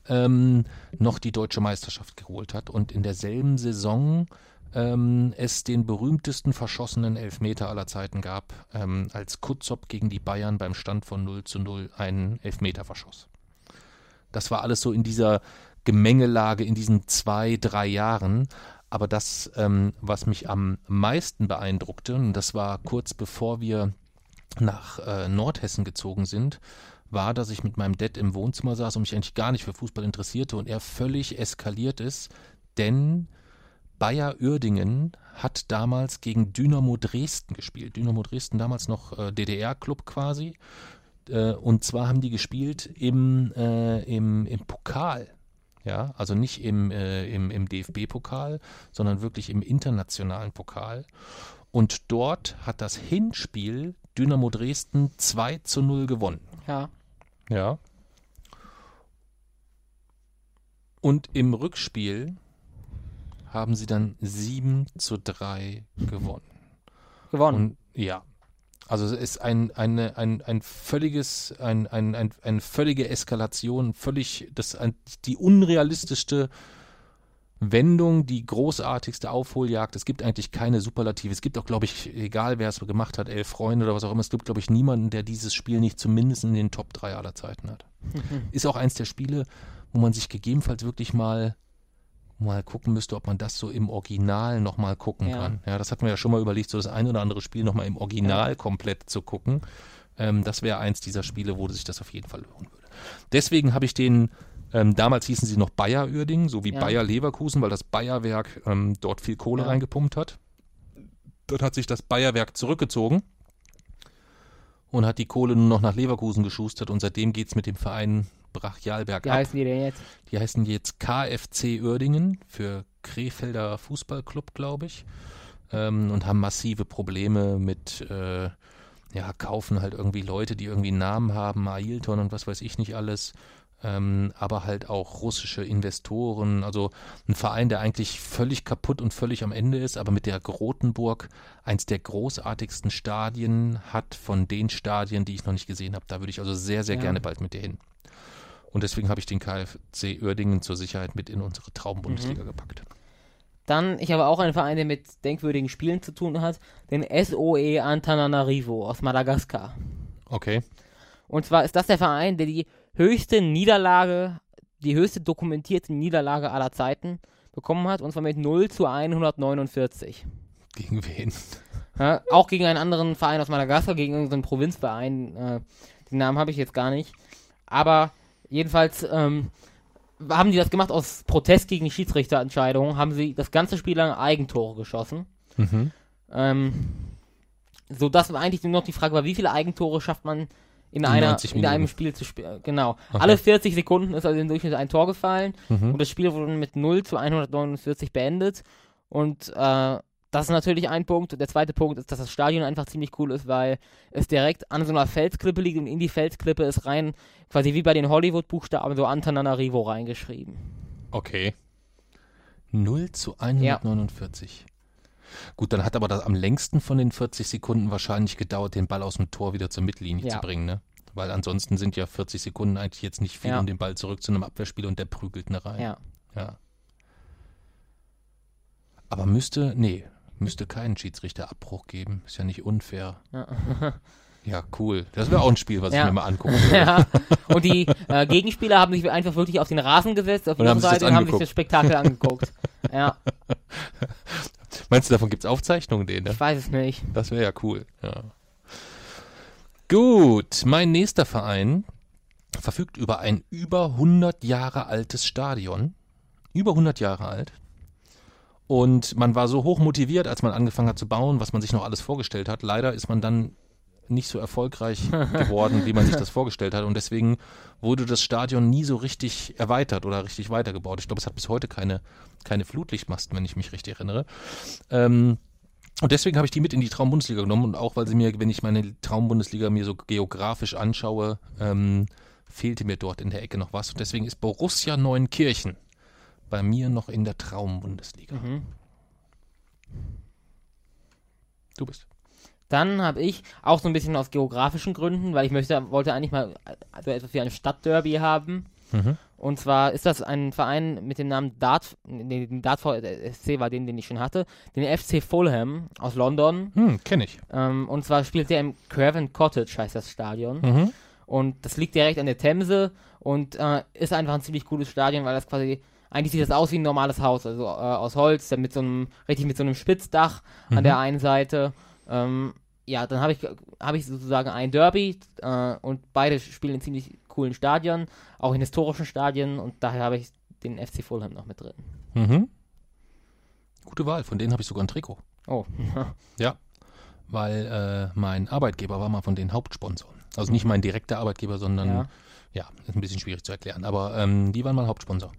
ähm, noch die deutsche Meisterschaft geholt hat und in derselben Saison ähm, es den berühmtesten verschossenen Elfmeter aller Zeiten gab, ähm, als Kutzop gegen die Bayern beim Stand von 0 zu 0 einen Elfmeter verschoss. Das war alles so in dieser Gemengelage in diesen zwei, drei Jahren. Aber das, ähm, was mich am meisten beeindruckte, und das war kurz bevor wir nach äh, Nordhessen gezogen sind, war, dass ich mit meinem Dad im Wohnzimmer saß und mich eigentlich gar nicht für Fußball interessierte und er völlig eskaliert ist, denn Bayer Uerdingen hat damals gegen Dynamo Dresden gespielt. Dynamo Dresden damals noch äh, DDR-Club quasi. Äh, und zwar haben die gespielt im, äh, im, im Pokal. Ja, also nicht im, äh, im, im DFB-Pokal, sondern wirklich im internationalen Pokal. Und dort hat das Hinspiel Dynamo Dresden 2 zu 0 gewonnen. Ja. Ja. Und im Rückspiel haben sie dann 7 zu 3 gewonnen. Gewonnen. Und ja, Also es ist ein, eine, ein, ein völliges, ein, ein, ein, eine völlige Eskalation, völlig das, ein, die unrealistischste Wendung, die großartigste Aufholjagd. Es gibt eigentlich keine Superlative. Es gibt auch, glaube ich, egal wer es gemacht hat, elf Freunde oder was auch immer, es gibt, glaube ich, niemanden, der dieses Spiel nicht zumindest in den Top 3 aller Zeiten hat. Ist auch eins der Spiele, wo man sich gegebenenfalls wirklich mal mal gucken müsste, ob man das so im Original nochmal gucken Ja. kann. Ja, das hatten wir ja schon mal überlegt, so das ein oder andere Spiel nochmal im Original komplett zu gucken. Ähm, das wäre eins dieser Spiele, wo sich das auf jeden Fall lohnen würde. Deswegen habe ich den, ähm, damals hießen sie noch Bayer Uerdingen, so wie Ja. Bayer Leverkusen, weil das Bayerwerk ähm, dort viel Kohle Ja. reingepumpt hat. Dort hat sich das Bayerwerk zurückgezogen und hat die Kohle nur noch nach Leverkusen geschustert und seitdem geht es mit dem Verein brachial Wie heißen die denn jetzt? Die heißen jetzt KFC Uerdingen für Krefelder Fußballclub, glaube ich. Ähm, und haben massive Probleme mit, äh, ja, kaufen halt irgendwie Leute, die irgendwie einen Namen haben, Ailton und was weiß ich nicht alles. Ähm, aber halt auch russische Investoren, also ein Verein, der eigentlich völlig kaputt und völlig am Ende ist, aber mit der Grotenburg eins der großartigsten Stadien hat von den Stadien, die ich noch nicht gesehen habe. Da würde ich also sehr, sehr Ja. gerne bald mit dir hin. Und deswegen habe ich den KFC Uerdingen zur Sicherheit mit in unsere Mhm. Traumbundesliga gepackt. Dann, ich habe auch einen Verein, der mit denkwürdigen Spielen zu tun hat, den SOE Antananarivo aus Madagaskar. Okay. Und zwar ist das der Verein, der die höchste Niederlage, die höchste dokumentierte Niederlage aller Zeiten bekommen hat, und zwar mit 0 zu 149. Gegen wen? Ja, auch gegen einen anderen Verein aus Madagaskar, gegen irgendeinen Provinzverein. Äh, den Namen habe ich jetzt gar nicht. Aber jedenfalls ähm, haben die das gemacht aus Protest gegen Schiedsrichterentscheidungen, haben sie das ganze Spiel lang Eigentore geschossen. Mhm. Ähm, so dass eigentlich nur noch die Frage war, wie viele Eigentore schafft man in, In einer, 90 in einem. Spiel zu spielen. Genau. Okay. Alle 40 Sekunden ist also im Durchschnitt ein Tor gefallen Mhm. und das Spiel wurde mit 0 zu 149 beendet. Und äh, das ist natürlich ein Punkt. Und der zweite Punkt ist, dass das Stadion einfach ziemlich cool ist, weil es direkt an so einer Felsklippe liegt und in die Felsklippe ist rein, quasi wie bei den Hollywood-Buchstaben, so Antananarivo reingeschrieben. Okay. 0 zu 149. Gut, dann hat aber das am längsten von den 40 Sekunden wahrscheinlich gedauert, den Ball aus dem Tor wieder zur Mittellinie Ja. zu bringen, ne? Weil ansonsten sind ja 40 Sekunden eigentlich jetzt nicht viel, Ja. um den Ball zurück zu einem Abwehrspieler und der prügelt ne rein. Ja. Ja. Aber müsste, nee, müsste keinen Schiedsrichterabbruch geben. Ist ja nicht unfair. Ja. Ja, cool. Das wäre auch ein Spiel, was Ja. ich mir mal angucken würde. ja. Und die äh, Gegenspieler haben sich einfach wirklich auf den Rasen gesetzt, auf Und ihre Seite und haben sich das Spektakel angeguckt. Ja, Meinst du, davon gibt es Aufzeichnungen, denen? Ne? ich weiß es nicht. Das wäre ja cool. Ja. Gut, mein nächster Verein verfügt über ein über 100 Jahre altes Stadion. Über 100 Jahre alt. Und man war so hoch motiviert, als man angefangen hat zu bauen, was man sich noch alles vorgestellt hat. Leider ist man dann nicht so erfolgreich geworden, wie man sich das vorgestellt hat. Und deswegen wurde das Stadion nie so richtig erweitert oder richtig weitergebaut. Ich glaube, es hat bis heute keine, keine Flutlichtmasten, wenn ich mich richtig erinnere. Ähm, und deswegen habe ich die mit in die Traumbundesliga genommen und auch weil sie mir, wenn ich meine Traumbundesliga mir so geografisch anschaue, ähm, fehlte mir dort in der Ecke noch was. Und deswegen ist Borussia Neunkirchen bei mir noch in der Traumbundesliga. Mhm. Du bist. Dann habe ich auch so ein bisschen aus geografischen Gründen, weil ich möchte, wollte eigentlich mal also etwas wie ein Stadtderby haben. Mhm. Und zwar ist das ein Verein mit dem Namen Dart, nee, den Dart SC war den, den ich schon hatte, den FC Fulham aus London. Hm, kenne ich. Ähm, und zwar spielt der im Craven Cottage, heißt das Stadion. Mhm. Und das liegt direkt an der Themse und äh, ist einfach ein ziemlich cooles Stadion, weil das quasi, eigentlich sieht das aus wie ein normales Haus, also äh, aus Holz, dann mit so einem, richtig mit so einem Spitzdach an Mhm. der einen Seite. Ähm, ja, dann habe ich, hab ich sozusagen ein Derby äh, und beide spielen in ziemlich coolen Stadien, auch in historischen Stadien und daher habe ich den FC Fulham noch mit drin. Mhm. Gute Wahl, von denen habe ich sogar ein Trikot. Oh, Ja, weil äh, mein Arbeitgeber war mal von den Hauptsponsoren. Also nicht mein direkter Arbeitgeber, sondern ja. ja, ist ein bisschen schwierig zu erklären, aber ähm, die waren mal Hauptsponsor.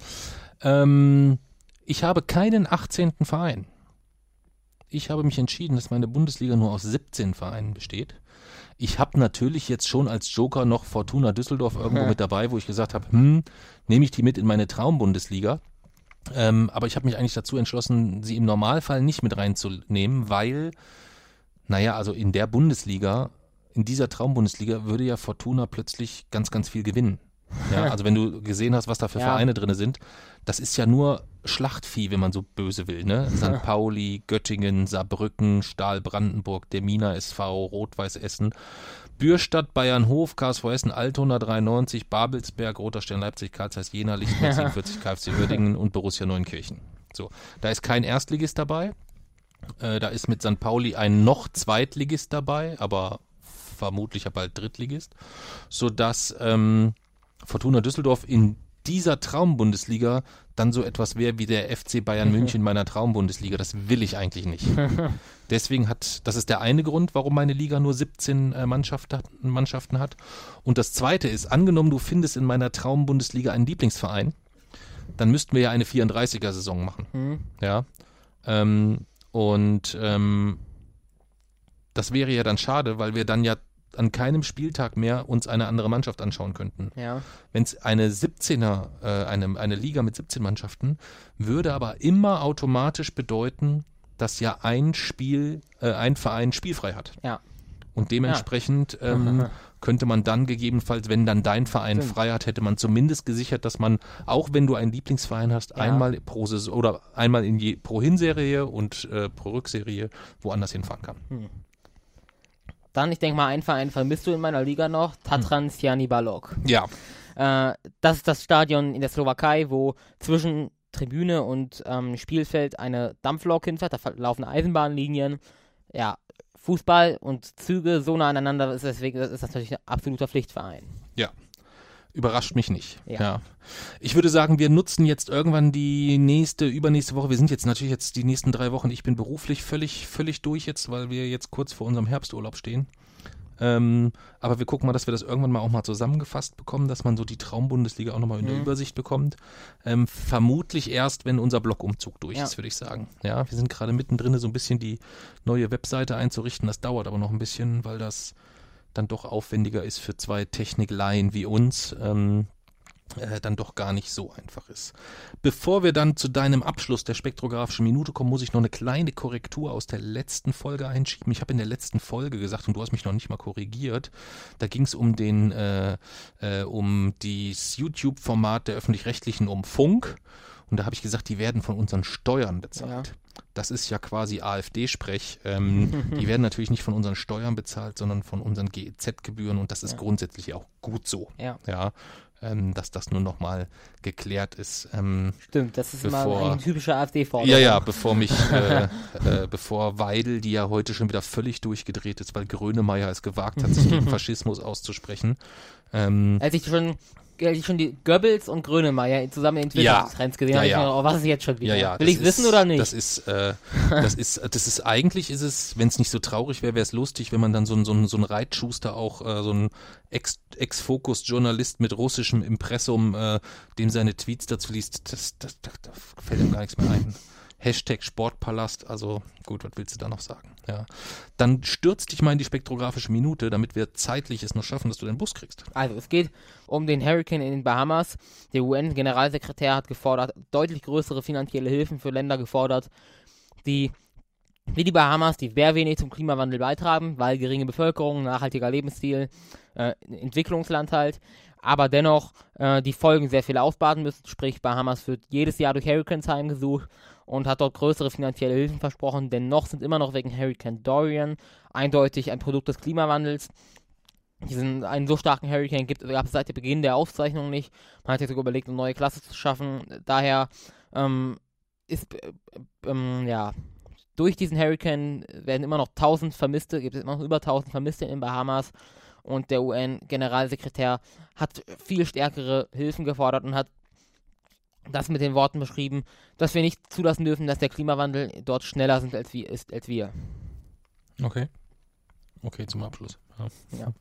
Ähm, ich habe keinen 18. Verein. Ich habe mich entschieden, dass meine Bundesliga nur aus 17 Vereinen besteht. Ich habe natürlich jetzt schon als Joker noch Fortuna Düsseldorf irgendwo mit dabei, wo ich gesagt habe, hm, nehme ich die mit in meine Traumbundesliga. Ähm, aber ich habe mich eigentlich dazu entschlossen, sie im Normalfall nicht mit reinzunehmen, weil, naja, also in der Bundesliga in dieser Traumbundesliga würde ja Fortuna plötzlich ganz, ganz viel gewinnen. Ja, also wenn du gesehen hast, was da für Ja. Vereine drin sind, das ist ja nur Schlachtvieh, wenn man so böse will. Ne? St. Pauli, Göttingen, Saarbrücken, Stahl Brandenburg, der Mina SV, Rot-Weiß Essen, Bürstadt, Bayernhof, KSV Essen, Altona 93, Babelsberg, Roter Stern Leipzig, Karl Zeiss Jena, Lichtenberg 47, KfC Uerdingen und Borussia Neunkirchen. So, da ist kein Erstligist dabei. Äh, da ist mit St. Pauli ein noch Zweitligist dabei, aber vermutlich ja bald Drittligist, sodass ähm, Fortuna Düsseldorf in dieser Traumbundesliga dann so etwas wäre wie der FC Bayern München meiner Traumbundesliga. Das will ich eigentlich nicht. Deswegen hat, das ist der eine Grund, warum meine Liga nur 17 äh, Mannschaft hat, Mannschaften hat. Und das zweite ist, angenommen, du findest in meiner Traumbundesliga einen Lieblingsverein, dann müssten wir ja eine 34er-Saison machen. Hm. Ja. Ähm, und ähm, das wäre ja dann schade, weil wir dann ja an keinem Spieltag mehr uns eine andere Mannschaft anschauen könnten. Ja. Wenn es eine 17er, äh, eine, eine Liga mit 17 Mannschaften, würde aber immer automatisch bedeuten, dass ja ein Spiel, äh, ein Verein spielfrei hat. Ja. Und dementsprechend ähm, könnte man dann gegebenenfalls, wenn dann dein Verein Stimmt. frei hat, hätte man zumindest gesichert, dass man, auch wenn du einen Lieblingsverein hast, Ja. einmal pro Saison oder einmal in je, pro Hinserie und äh, pro Rückserie woanders hinfahren kann. Dann, ich denke mal, ein Verein vermisst du in meiner Liga noch, Tatran Siani Balok. Ja, Äh, das ist das Stadion in der Slowakei, wo zwischen Tribüne und ähm, Spielfeld eine Dampflok hinfährt, da verlaufen Eisenbahnlinien. Ja, Fußball und Züge so nah aneinander ist deswegen das ist natürlich ein absoluter Pflichtverein. Überrascht mich nicht. Ja. Ja. Ich würde sagen, wir nutzen jetzt irgendwann die nächste, übernächste Woche. Wir sind jetzt natürlich jetzt die nächsten drei Wochen. Ich bin beruflich völlig, völlig durch jetzt, weil wir jetzt kurz vor unserem Herbsturlaub stehen. Ähm, aber wir gucken mal, dass wir das irgendwann mal auch mal zusammengefasst bekommen, dass man so die Traumbundesliga auch nochmal in der Mhm. Übersicht bekommt. Ähm, vermutlich erst, wenn unser Blockumzug durch Ja. ist, würde ich sagen. Ja, wir sind gerade mittendrin, so ein bisschen die neue Webseite einzurichten. Das dauert aber noch ein bisschen, weil das dann doch aufwendiger ist für zwei Technikleien wie uns. Ähm, äh, dann doch gar nicht so einfach ist. Bevor wir dann zu deinem Abschluss der spektrographischen Minute kommen, muss ich noch eine kleine Korrektur aus der letzten Folge einschieben. Ich habe in der letzten Folge gesagt, und du hast mich noch nicht mal korrigiert, da ging es um den, äh, äh, um das YouTube-Format der öffentlich-rechtlichen um Funk. Und da habe ich gesagt, die werden von unseren Steuern bezahlt. Das ist ja quasi AfD-Sprech. Ähm, die werden natürlich nicht von unseren Steuern bezahlt, sondern von unseren GEZ-Gebühren und das ist Ja. grundsätzlich auch gut so Ja, ja, ähm, dass das nur nochmal geklärt ist. Ähm, stimmt. Das ist immer Bevor- eine typische AfD-Forderung. ja, ja, bevor mich, äh, äh, bevor Weidel, die ja heute schon wieder völlig durchgedreht ist, weil Grönemeyer es gewagt hat, sich gegen Faschismus auszusprechen. Ähm, Als ich schon, ich schon die Goebbels und Grönemeyer zusammen in Ja. Twitter-Trends gesehen Ja, ja. mir, oh, was ist jetzt schon wieder? ja, ja. Will das ich wissen oder nicht? Das ist, äh, das ist, das ist eigentlich ist es, wenn es nicht so traurig wäre, wäre es lustig, wenn man dann so ein, so ein, so ein Reitschuster auch, äh, so ein Ex- Ex-Fokus-Journalist mit russischem Impressum, äh, dem seine Tweets dazu liest, das, das, das, da fällt ihm gar nichts mehr ein. Hashtag Sportpalast, also gut, was willst du da noch sagen? Ja. Dann stürzt dich mal in die spektrographische Minute, damit wir zeitlich es noch schaffen, dass du den Bus kriegst. Also, es geht um den Hurricane in den Bahamas. Der UN-Generalsekretär hat gefordert, deutlich größere finanzielle Hilfen für Länder gefordert, die wie die Bahamas, die sehr wenig zum Klimawandel beitragen, weil geringe Bevölkerung, nachhaltiger Lebensstil, äh, Entwicklungsland halt, aber dennoch äh, die Folgen sehr viel ausbaden müssen. Sprich, Bahamas wird jedes Jahr durch Hurricanes heimgesucht und hat dort größere finanzielle Hilfen versprochen, denn noch sind immer noch wegen Hurricane Dorian eindeutig ein Produkt des Klimawandels diesen einen so starken Hurricane gab es seit dem Beginn der Aufzeichnung nicht. Man hat jetzt sogar überlegt, eine neue Klasse zu schaffen. Daher ähm, ist äh, ähm, ja durch diesen Hurricane werden immer noch 1000 Vermisste, gibt es immer noch über 1000 Vermisste in den Bahamas und der UN-Generalsekretär hat viel stärkere Hilfen gefordert und hat das mit den Worten beschrieben, dass wir nicht zulassen dürfen, dass der Klimawandel dort schneller sind als wir, ist als wir. Okay. Okay, zum Abschluss. Ja. Ja.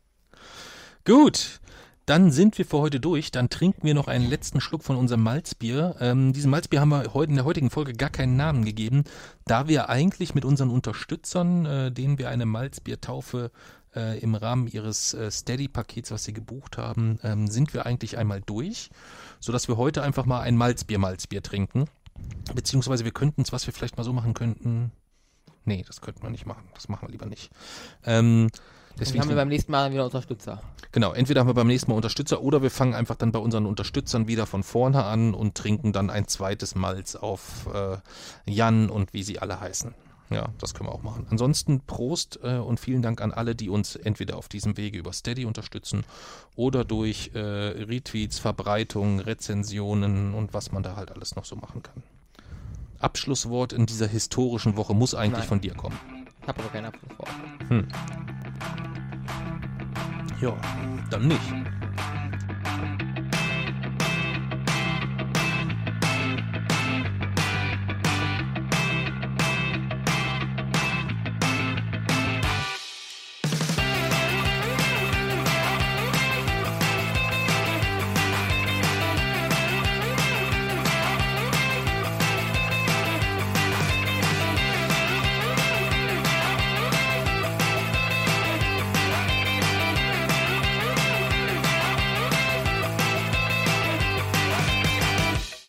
Gut. Dann sind wir für heute durch. Dann trinken wir noch einen letzten Schluck von unserem Malzbier. Ähm, diesem Malzbier haben wir heute in der heutigen Folge gar keinen Namen gegeben, da wir eigentlich mit unseren Unterstützern, äh, denen wir eine Malzbiertaufe äh, im Rahmen ihres äh, Steady-Pakets, was sie gebucht haben, ähm, sind wir eigentlich einmal durch, sodass wir heute einfach mal ein Malzbier-Malzbier trinken. Beziehungsweise wir könnten es, was wir vielleicht mal so machen könnten. Nee, das könnten wir nicht machen. Das machen wir lieber nicht. Ähm, Deswegen Deswegen haben wir beim nächsten Mal wieder Unterstützer. Genau, entweder haben wir beim nächsten Mal Unterstützer oder wir fangen einfach dann bei unseren Unterstützern wieder von vorne an und trinken dann ein zweites Malz auf äh, Jan und wie sie alle heißen. Ja, das können wir auch machen. Ansonsten Prost äh, und vielen Dank an alle, die uns entweder auf diesem Wege über Steady unterstützen oder durch äh, Retweets, Verbreitungen, Rezensionen und was man da halt alles noch so machen kann. Abschlusswort in dieser historischen Woche muss eigentlich Nein. von dir kommen. Ich habe aber keinen Abschlusswort. Hm. Ja, dann nicht.